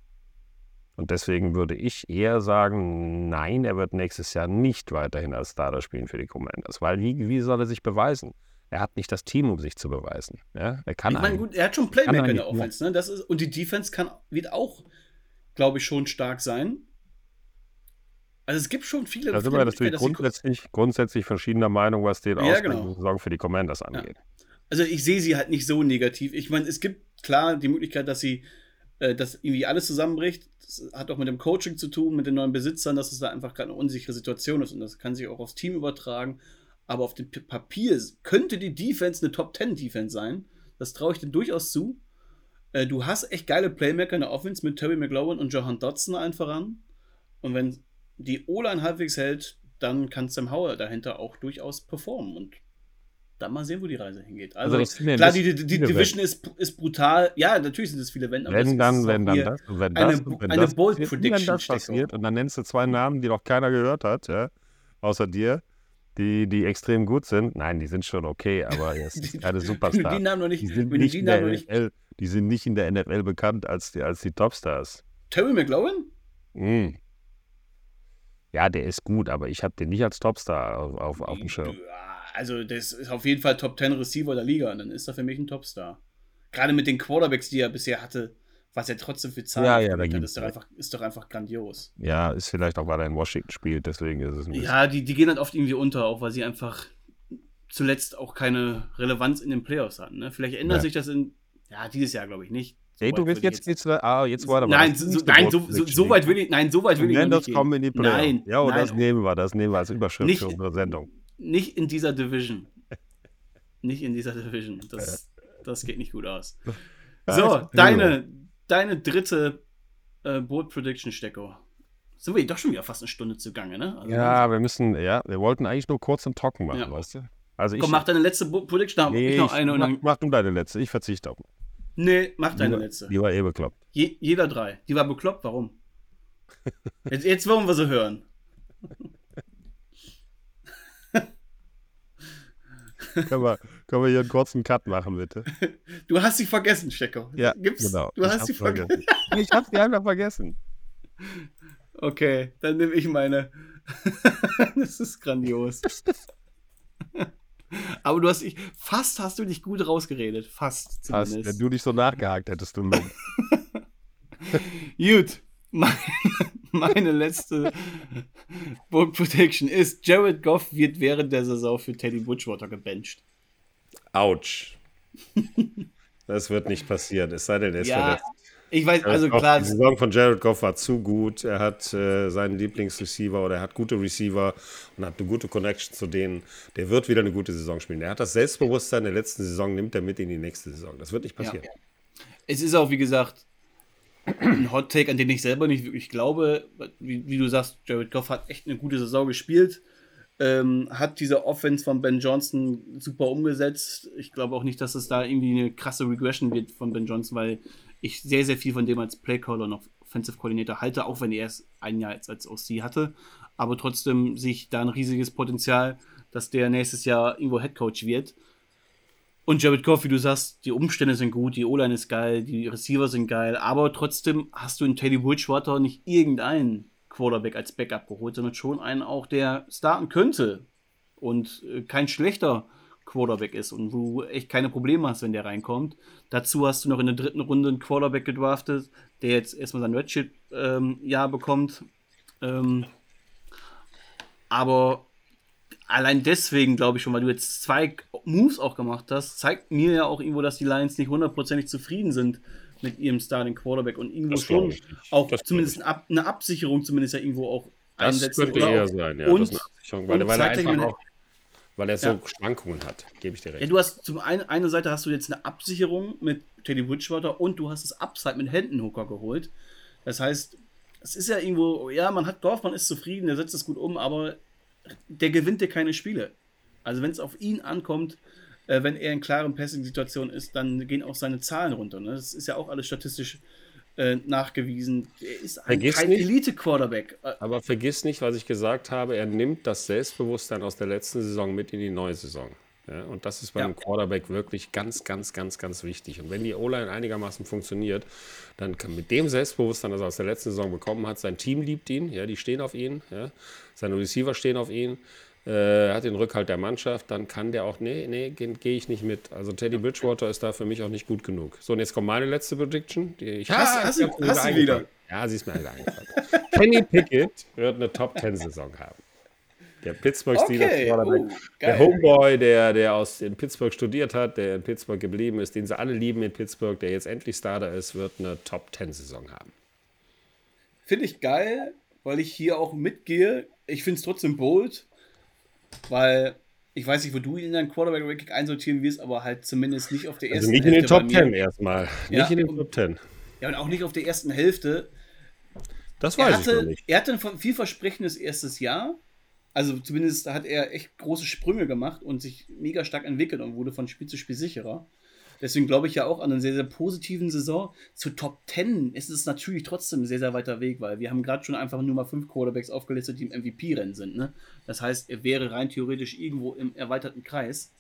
B: Und deswegen würde ich eher sagen, nein, er wird nächstes Jahr nicht weiterhin als Starter spielen für die Commanders. Weil wie, wie soll er sich beweisen? Er hat nicht das Team, um sich zu beweisen. Ja? Er kann
A: ich meine, gut, er hat schon Playmaker in der Offense. Ne? Das ist, und die Defense kann, wird auch, glaube ich, schon stark sein. Also es gibt schon viele.
B: Da sind wir natürlich grundsätzlich, grundsätzlich verschiedener Meinung, was den ja, genau. Saison für die Commanders angeht. Ja.
A: Also ich sehe sie halt nicht so negativ. Ich meine, es gibt klar die Möglichkeit, dass sie, äh, dass irgendwie alles zusammenbricht. Das hat auch mit dem Coaching zu tun, mit den neuen Besitzern, dass es da einfach gerade eine unsichere Situation ist und das kann sich auch aufs Team übertragen. Aber auf dem Papier könnte die Defense eine Top 10 Defense sein. Das traue ich dir durchaus zu. Äh, du hast echt geile Playmaker in der Offense mit Terry McLaurin und Johan Dodson einfach an. Und wenn die O-Line halbwegs hält, dann kann Sam Howell dahinter auch durchaus performen. Und dann mal sehen, wo die Reise hingeht. Also, also klar, die, die, die Division ist, ist brutal. Ja, natürlich sind es viele Wenn.
B: Wenn dann, wenn dann das. wenn
A: das,
B: eine,
A: wenn eine das, Bold
B: passiert,
A: Prediction
B: wenn das passiert und dann nennst du zwei Namen, die noch keiner gehört hat, ja, außer dir, die, die extrem gut sind. Nein, die sind schon okay, aber es ist keine Superstar.
A: die Namen noch nicht,
B: die sind nicht, die in der NFL, die sind nicht in der NFL bekannt als die, als die Topstars.
A: Terry McLaurin?
B: Mm. Ja, der ist gut, aber ich habe den nicht als Topstar auf, auf, auf dem Schirm.
A: Also, das ist auf jeden Fall Top 10 Receiver der Liga und dann ist er für mich ein Topstar. Gerade mit den Quarterbacks, die er bisher hatte, was er trotzdem für Zahlen
B: ja, ja,
A: hat, ist doch, einfach, ist doch einfach grandios.
B: Ja, ist vielleicht auch, weil er in Washington spielt, deswegen ist es ein
A: bisschen. Ja, die, die gehen halt oft irgendwie unter, auch weil sie einfach zuletzt auch keine Relevanz in den Playoffs hatten. Ne? Vielleicht ändert ja. sich das in, ja, dieses Jahr glaube ich nicht.
B: So Ey, du willst jetzt, jetzt, ah, jetzt war
A: Nein, so, nein, so, so, so, weit will ich, nein, so weit will ich
B: nicht. kommen in die Playoffs.
A: Nein,
B: ja, und
A: nein,
B: das nehmen wir, das nehmen wir als Überschrift
A: nicht,
B: für unsere Sendung.
A: Nicht in dieser Division. nicht in dieser Division. Das, das geht nicht gut aus. So, deine, deine dritte äh, Bold Prediction Stecko. Sind wir doch schon wieder fast eine Stunde zugange, ne?
B: Also ja, wir müssen, ja, wir wollten eigentlich nur kurz und trocken machen, ja. weißt du?
A: Also Komm, ich, mach deine letzte Prediction,
B: nee, ich noch eine ich, und dann. Mach du deine letzte, ich verzichte auf.
A: Nee, mach deine letzte.
B: Die war eh bekloppt.
A: Je, jeder drei. Die war bekloppt, warum? jetzt, jetzt wollen wir sie hören.
B: können, wir, können wir hier einen kurzen Cut machen, bitte?
A: Du hast sie vergessen, Stecker.
B: Ja,
A: Gibt's?
B: genau.
A: Du
B: Ich
A: hast
B: hab
A: sie vergessen.
B: vergessen. Ich habe sie einfach vergessen.
A: Okay, dann nehme ich meine. das ist grandios. Aber du hast dich, fast hast du dich gut rausgeredet. Fast zumindest.
B: wenn du nicht so nachgehakt hättest, du.
A: Gut. Meine, meine letzte Book Prediction ist, Jared Goff wird während der Saison für Teddy Bridgewater gebencht.
B: Autsch. Das wird nicht passieren, es sei denn, er ist
A: Ja,
B: verletzt.
A: ich weiß, also
B: Goff,
A: klar,
B: Die Saison von Jared Goff war zu gut. Er hat äh, seinen Lieblingsreceiver oder er hat gute Receiver und hat eine gute Connection zu denen. Der wird wieder eine gute Saison spielen. Er hat das Selbstbewusstsein der letzten Saison, nimmt er mit in die nächste Saison. Das wird nicht passieren.
A: es ist auch, wie gesagt, ein Hot Take, an den ich selber nicht wirklich glaube. Wie, wie du sagst, Jared Goff hat echt eine gute Saison gespielt. Ähm, hat diese Offense von Ben Johnson super umgesetzt. Ich glaube auch nicht, dass es da irgendwie eine krasse Regression wird von Ben Johnson, weil ich sehr, sehr viel von dem als Playcaller und Offensive Coordinator halte, auch wenn er erst ein Jahr jetzt als OC hatte. Aber trotzdem sehe ich da ein riesiges Potenzial, dass der nächstes Jahr irgendwo Head Coach wird. Und Jared Goff, wie du sagst, die Umstände sind gut, die O-Line ist geil, die Receiver sind geil, aber trotzdem hast du in Teddy Bridgewater nicht irgendeinen Quarterback als Backup geholt, sondern schon einen auch, der starten könnte und äh, kein schlechter Quarterback ist und wo du echt keine Probleme hast, wenn der reinkommt. Dazu hast du noch in der dritten Runde einen Quarterback gedraftet, der jetzt erstmal sein Redshirt-Jahr bekommt. Ähm, aber allein deswegen glaube ich schon, weil du jetzt zwei Moves auch gemacht hast, zeigt mir ja auch irgendwo, dass die Lions nicht hundertprozentig zufrieden sind mit ihrem Starting Quarterback und irgendwo
B: Das
A: schon auch
B: Das
A: zumindest eine, Ab eine Absicherung zumindest ja irgendwo auch
B: Das
A: einsetzen.
B: könnte
A: oder
B: eher sein, ja.
A: und,
B: das Absicherung, weil,
A: und
B: weil er einfach auch, weil er so
A: Ja.
B: Schwankungen hat, gebe ich dir
A: Ja,
B: recht.
A: du hast zum einen eine Seite hast du jetzt eine Absicherung mit Teddy Bridgewater und du hast das Upside mit Händenhooker geholt. Das heißt, es ist ja irgendwo, ja, man hat Goff, man ist zufrieden, der setzt es gut um, aber der gewinnt dir keine Spiele. Also wenn es auf ihn ankommt, äh, wenn er in klaren Passing-Situationen ist, dann gehen auch seine Zahlen runter. Ne? Das ist ja auch alles statistisch äh, nachgewiesen. Er ist ein,
B: Vergiss
A: kein Elite-Quarterback. Äh,
B: Aber vergiss nicht, was ich gesagt habe, er nimmt das Selbstbewusstsein aus der letzten Saison mit in die neue Saison. Ja, und das ist bei
A: Ja.
B: einem Quarterback wirklich ganz, ganz, ganz, ganz wichtig. Und wenn die O-Line einigermaßen funktioniert, dann kann mit dem Selbstbewusstsein, das er aus der letzten Saison bekommen hat, sein Team liebt ihn, ja, die stehen auf ihn, ja, seine Receiver stehen auf ihn, äh, hat den Rückhalt der Mannschaft, dann kann der auch, nee, nee, gehe geh ich nicht mit. Also Teddy Bridgewater ist da für mich auch nicht gut genug. So, und jetzt kommt meine letzte Prediction. Die ich Ah,
A: hast
B: ich
A: du- hast du wieder?
B: Ja, sie ist mir eingefallen. Kenny Pickett wird eine Top-10-Saison haben. Der Pittsburgh Steelers
A: Okay, oh,
B: der. Homeboy, der, der aus in Pittsburgh studiert hat, der in Pittsburgh geblieben ist, den sie alle lieben in Pittsburgh, der jetzt endlich Starter ist, wird eine Top-10-Saison haben.
A: Finde ich geil, weil ich hier auch mitgehe. Ich finde es trotzdem bold, weil ich weiß nicht, wo du ihn in dein Quarterback-Ranking einsortieren wirst, aber halt zumindest nicht auf der ersten
B: Also nicht in den
A: Hälfte
B: Top
A: bei mir.
B: 10 erstmal.
A: Ja,
B: Nicht in den Top 10.
A: Ja, und auch nicht auf der ersten Hälfte.
B: Das
A: Er
B: weiß ich noch
A: hatte,
B: nicht.
A: er hatte ein vielversprechendes erstes Jahr. Also zumindest hat er echt große Sprünge gemacht und sich mega stark entwickelt und wurde von Spiel zu Spiel sicherer. Deswegen glaube ich ja auch an eine sehr, sehr positiven Saison. Zu Top 10 ist es natürlich trotzdem ein sehr, sehr weiter Weg, weil wir haben gerade schon einfach nur mal fünf Quarterbacks aufgelistet, die im MVP-Rennen sind. Ne? Das heißt, er wäre rein theoretisch irgendwo im erweiterten Kreis.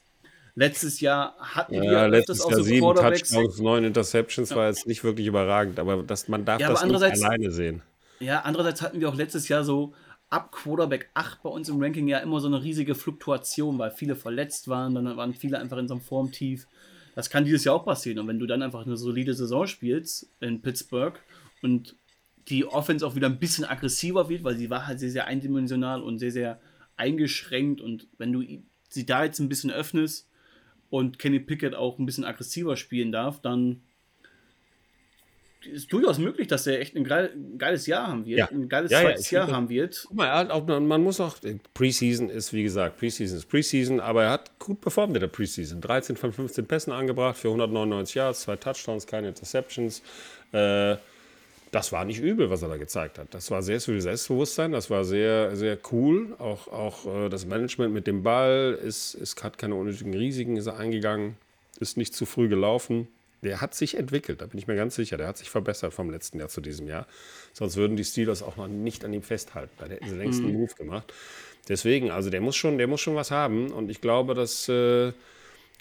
A: Letztes Jahr hatten wir
B: Ja,
A: öfters
B: letztes
A: auch
B: Jahr
A: so
B: sieben
A: Quarterbacks.
B: Touchdowns, neun Interceptions war jetzt nicht wirklich überragend, aber das, man darf
A: Ja,
B: das nicht alleine sehen.
A: Ja, andererseits hatten wir auch letztes Jahr so ab Quarterback 8 bei uns im Ranking ja immer so eine riesige Fluktuation, weil viele verletzt waren, dann waren viele einfach in so einem Formtief. Das kann dieses Jahr auch passieren. Und wenn du dann einfach eine solide Saison spielst in Pittsburgh und die Offense auch wieder ein bisschen aggressiver wird, weil sie war halt sehr, sehr eindimensional und sehr, sehr eingeschränkt. Und wenn du sie da jetzt ein bisschen öffnest und Kenny Pickett auch ein bisschen aggressiver spielen darf, dann ist durchaus möglich, dass er echt ein geil, ein geiles Jahr haben wird,
B: Ja.
A: ein geiles
B: Ja, ja,
A: zweites
B: ich
A: Jahr haben wird.
B: Guck mal, er hat auch, man muss auch, Preseason ist wie gesagt, Preseason ist Preseason, aber er hat gut performt in der Preseason. 13 von 15 Pässen angebracht für 199 Yards, zwei Touchdowns, keine Interceptions. Äh, das war nicht übel, was er da gezeigt hat. Das war sehr viel Selbstbewusstsein, das war sehr, sehr cool. Auch, auch äh, das Management mit dem Ball ist, ist, hat keine unnötigen Risiken, ist er eingegangen, ist nicht zu früh gelaufen. Der hat sich entwickelt, da bin ich mir ganz sicher. Der hat sich verbessert vom letzten Jahr zu diesem Jahr. Sonst würden die Steelers auch noch nicht an ihm festhalten. Dann hätten sie längst einen Move gemacht. deswegen, also der muss schon, der muss schon was haben. Und ich glaube, dass äh,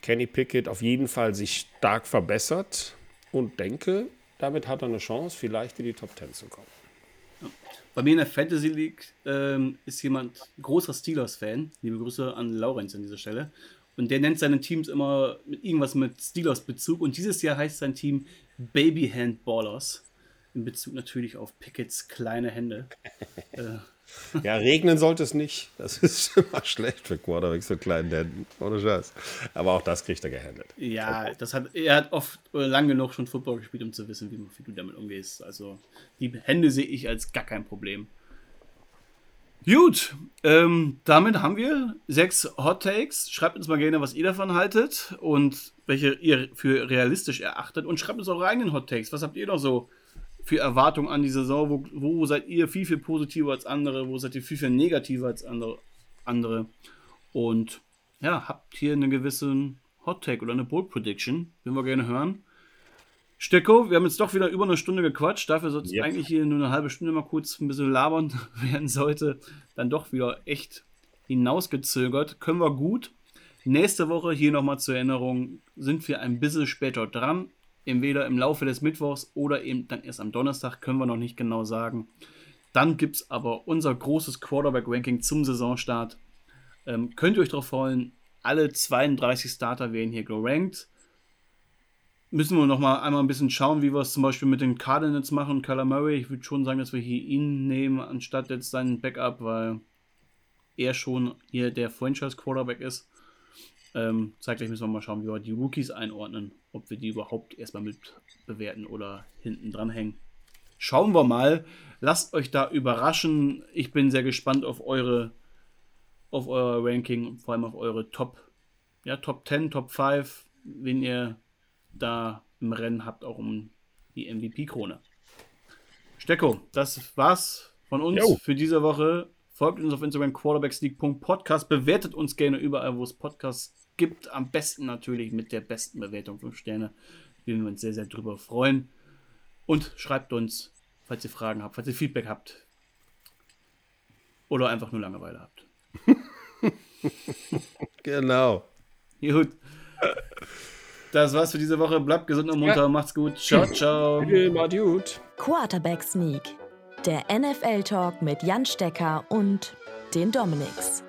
B: Kenny Pickett auf jeden Fall sich stark verbessert und denke, damit hat er eine Chance, vielleicht in die Top 10 zu kommen.
A: Bei mir in der Fantasy League ähm, ist jemand großer Steelers-Fan. Liebe Grüße an Laurenz an dieser Stelle. Und der nennt seine Teams immer mit irgendwas mit Steelers-Bezug. Und dieses Jahr heißt sein Team Baby Handballers. In Bezug natürlich auf Pickets kleine Hände.
B: äh, ja, regnen sollte es nicht. Das ist immer schlecht für Quarterbacks so kleinen Händen. Ohne Scheiß. Aber auch das kriegt er gehandelt.
A: Ja, das hat, er hat oft äh, lang genug schon Football gespielt, um zu wissen, wie, wie du damit umgehst. Also die Hände sehe ich als gar kein Problem. Gut, ähm, damit haben wir sechs Hot Takes. Schreibt uns mal gerne, was ihr davon haltet und welche ihr für realistisch erachtet. Und schreibt uns eure eigenen Hot Takes. Was habt ihr noch so für Erwartungen an die Saison? Wo, wo seid ihr viel, viel positiver als andere? Wo seid ihr viel, viel negativer als andere? andere? Und ja, habt hier einen gewissen Hot Take oder eine Bold Prediction? Würden wir gerne hören. Stecko, wir haben jetzt doch wieder über eine Stunde gequatscht. Dafür sollte es yep. eigentlich hier nur eine halbe Stunde mal kurz ein bisschen labern werden sollte. Dann doch wieder echt hinausgezögert. Können wir gut. Nächste Woche hier nochmal zur Erinnerung sind wir ein bisschen später dran entweder im Laufe des Mittwochs oder eben dann erst am Donnerstag, können wir noch nicht genau sagen. Dann gibt es aber unser großes Quarterback-Ranking zum Saisonstart. Ähm, könnt ihr euch darauf freuen, alle 32 Starter werden hier gerankt. Müssen wir noch mal einmal ein bisschen schauen, wie wir es zum Beispiel mit den Cardinals machen. Kyler Murray, ich würde schon sagen, dass wir hier ihn nehmen, anstatt jetzt seinen Backup, weil er schon hier der Franchise-Quarterback ist. Ähm, zeitgleich müssen wir mal schauen, wie wir die Rookies einordnen, ob wir die überhaupt erstmal mit bewerten oder hinten dran hängen. Schauen wir mal. Lasst euch da überraschen. Ich bin sehr gespannt auf eure auf euer Ranking, vor allem auf eure Top, ja, Top 10, Top 5, wen ihr da im Rennen habt, auch um die MVP-Krone. Stecko, das war's von uns jo. für diese Woche. Folgt uns auf Instagram quarterbacksleague.podcast. Bewertet uns gerne überall, wo es Podcasts gibt. Am besten natürlich mit der besten Bewertung 5 Sterne. Wir würden uns sehr, sehr drüber freuen. Und schreibt uns, falls ihr Fragen habt, falls ihr Feedback habt. Oder einfach nur Langeweile habt.
B: genau.
A: Gut. Das war's für diese Woche. Bleibt gesund und munter. Ja. Macht's gut. Ciao, ciao.
B: Macht gut.
C: Quarterback Sneak. Der NFL-Talk mit Jan Stecker und den Dominics.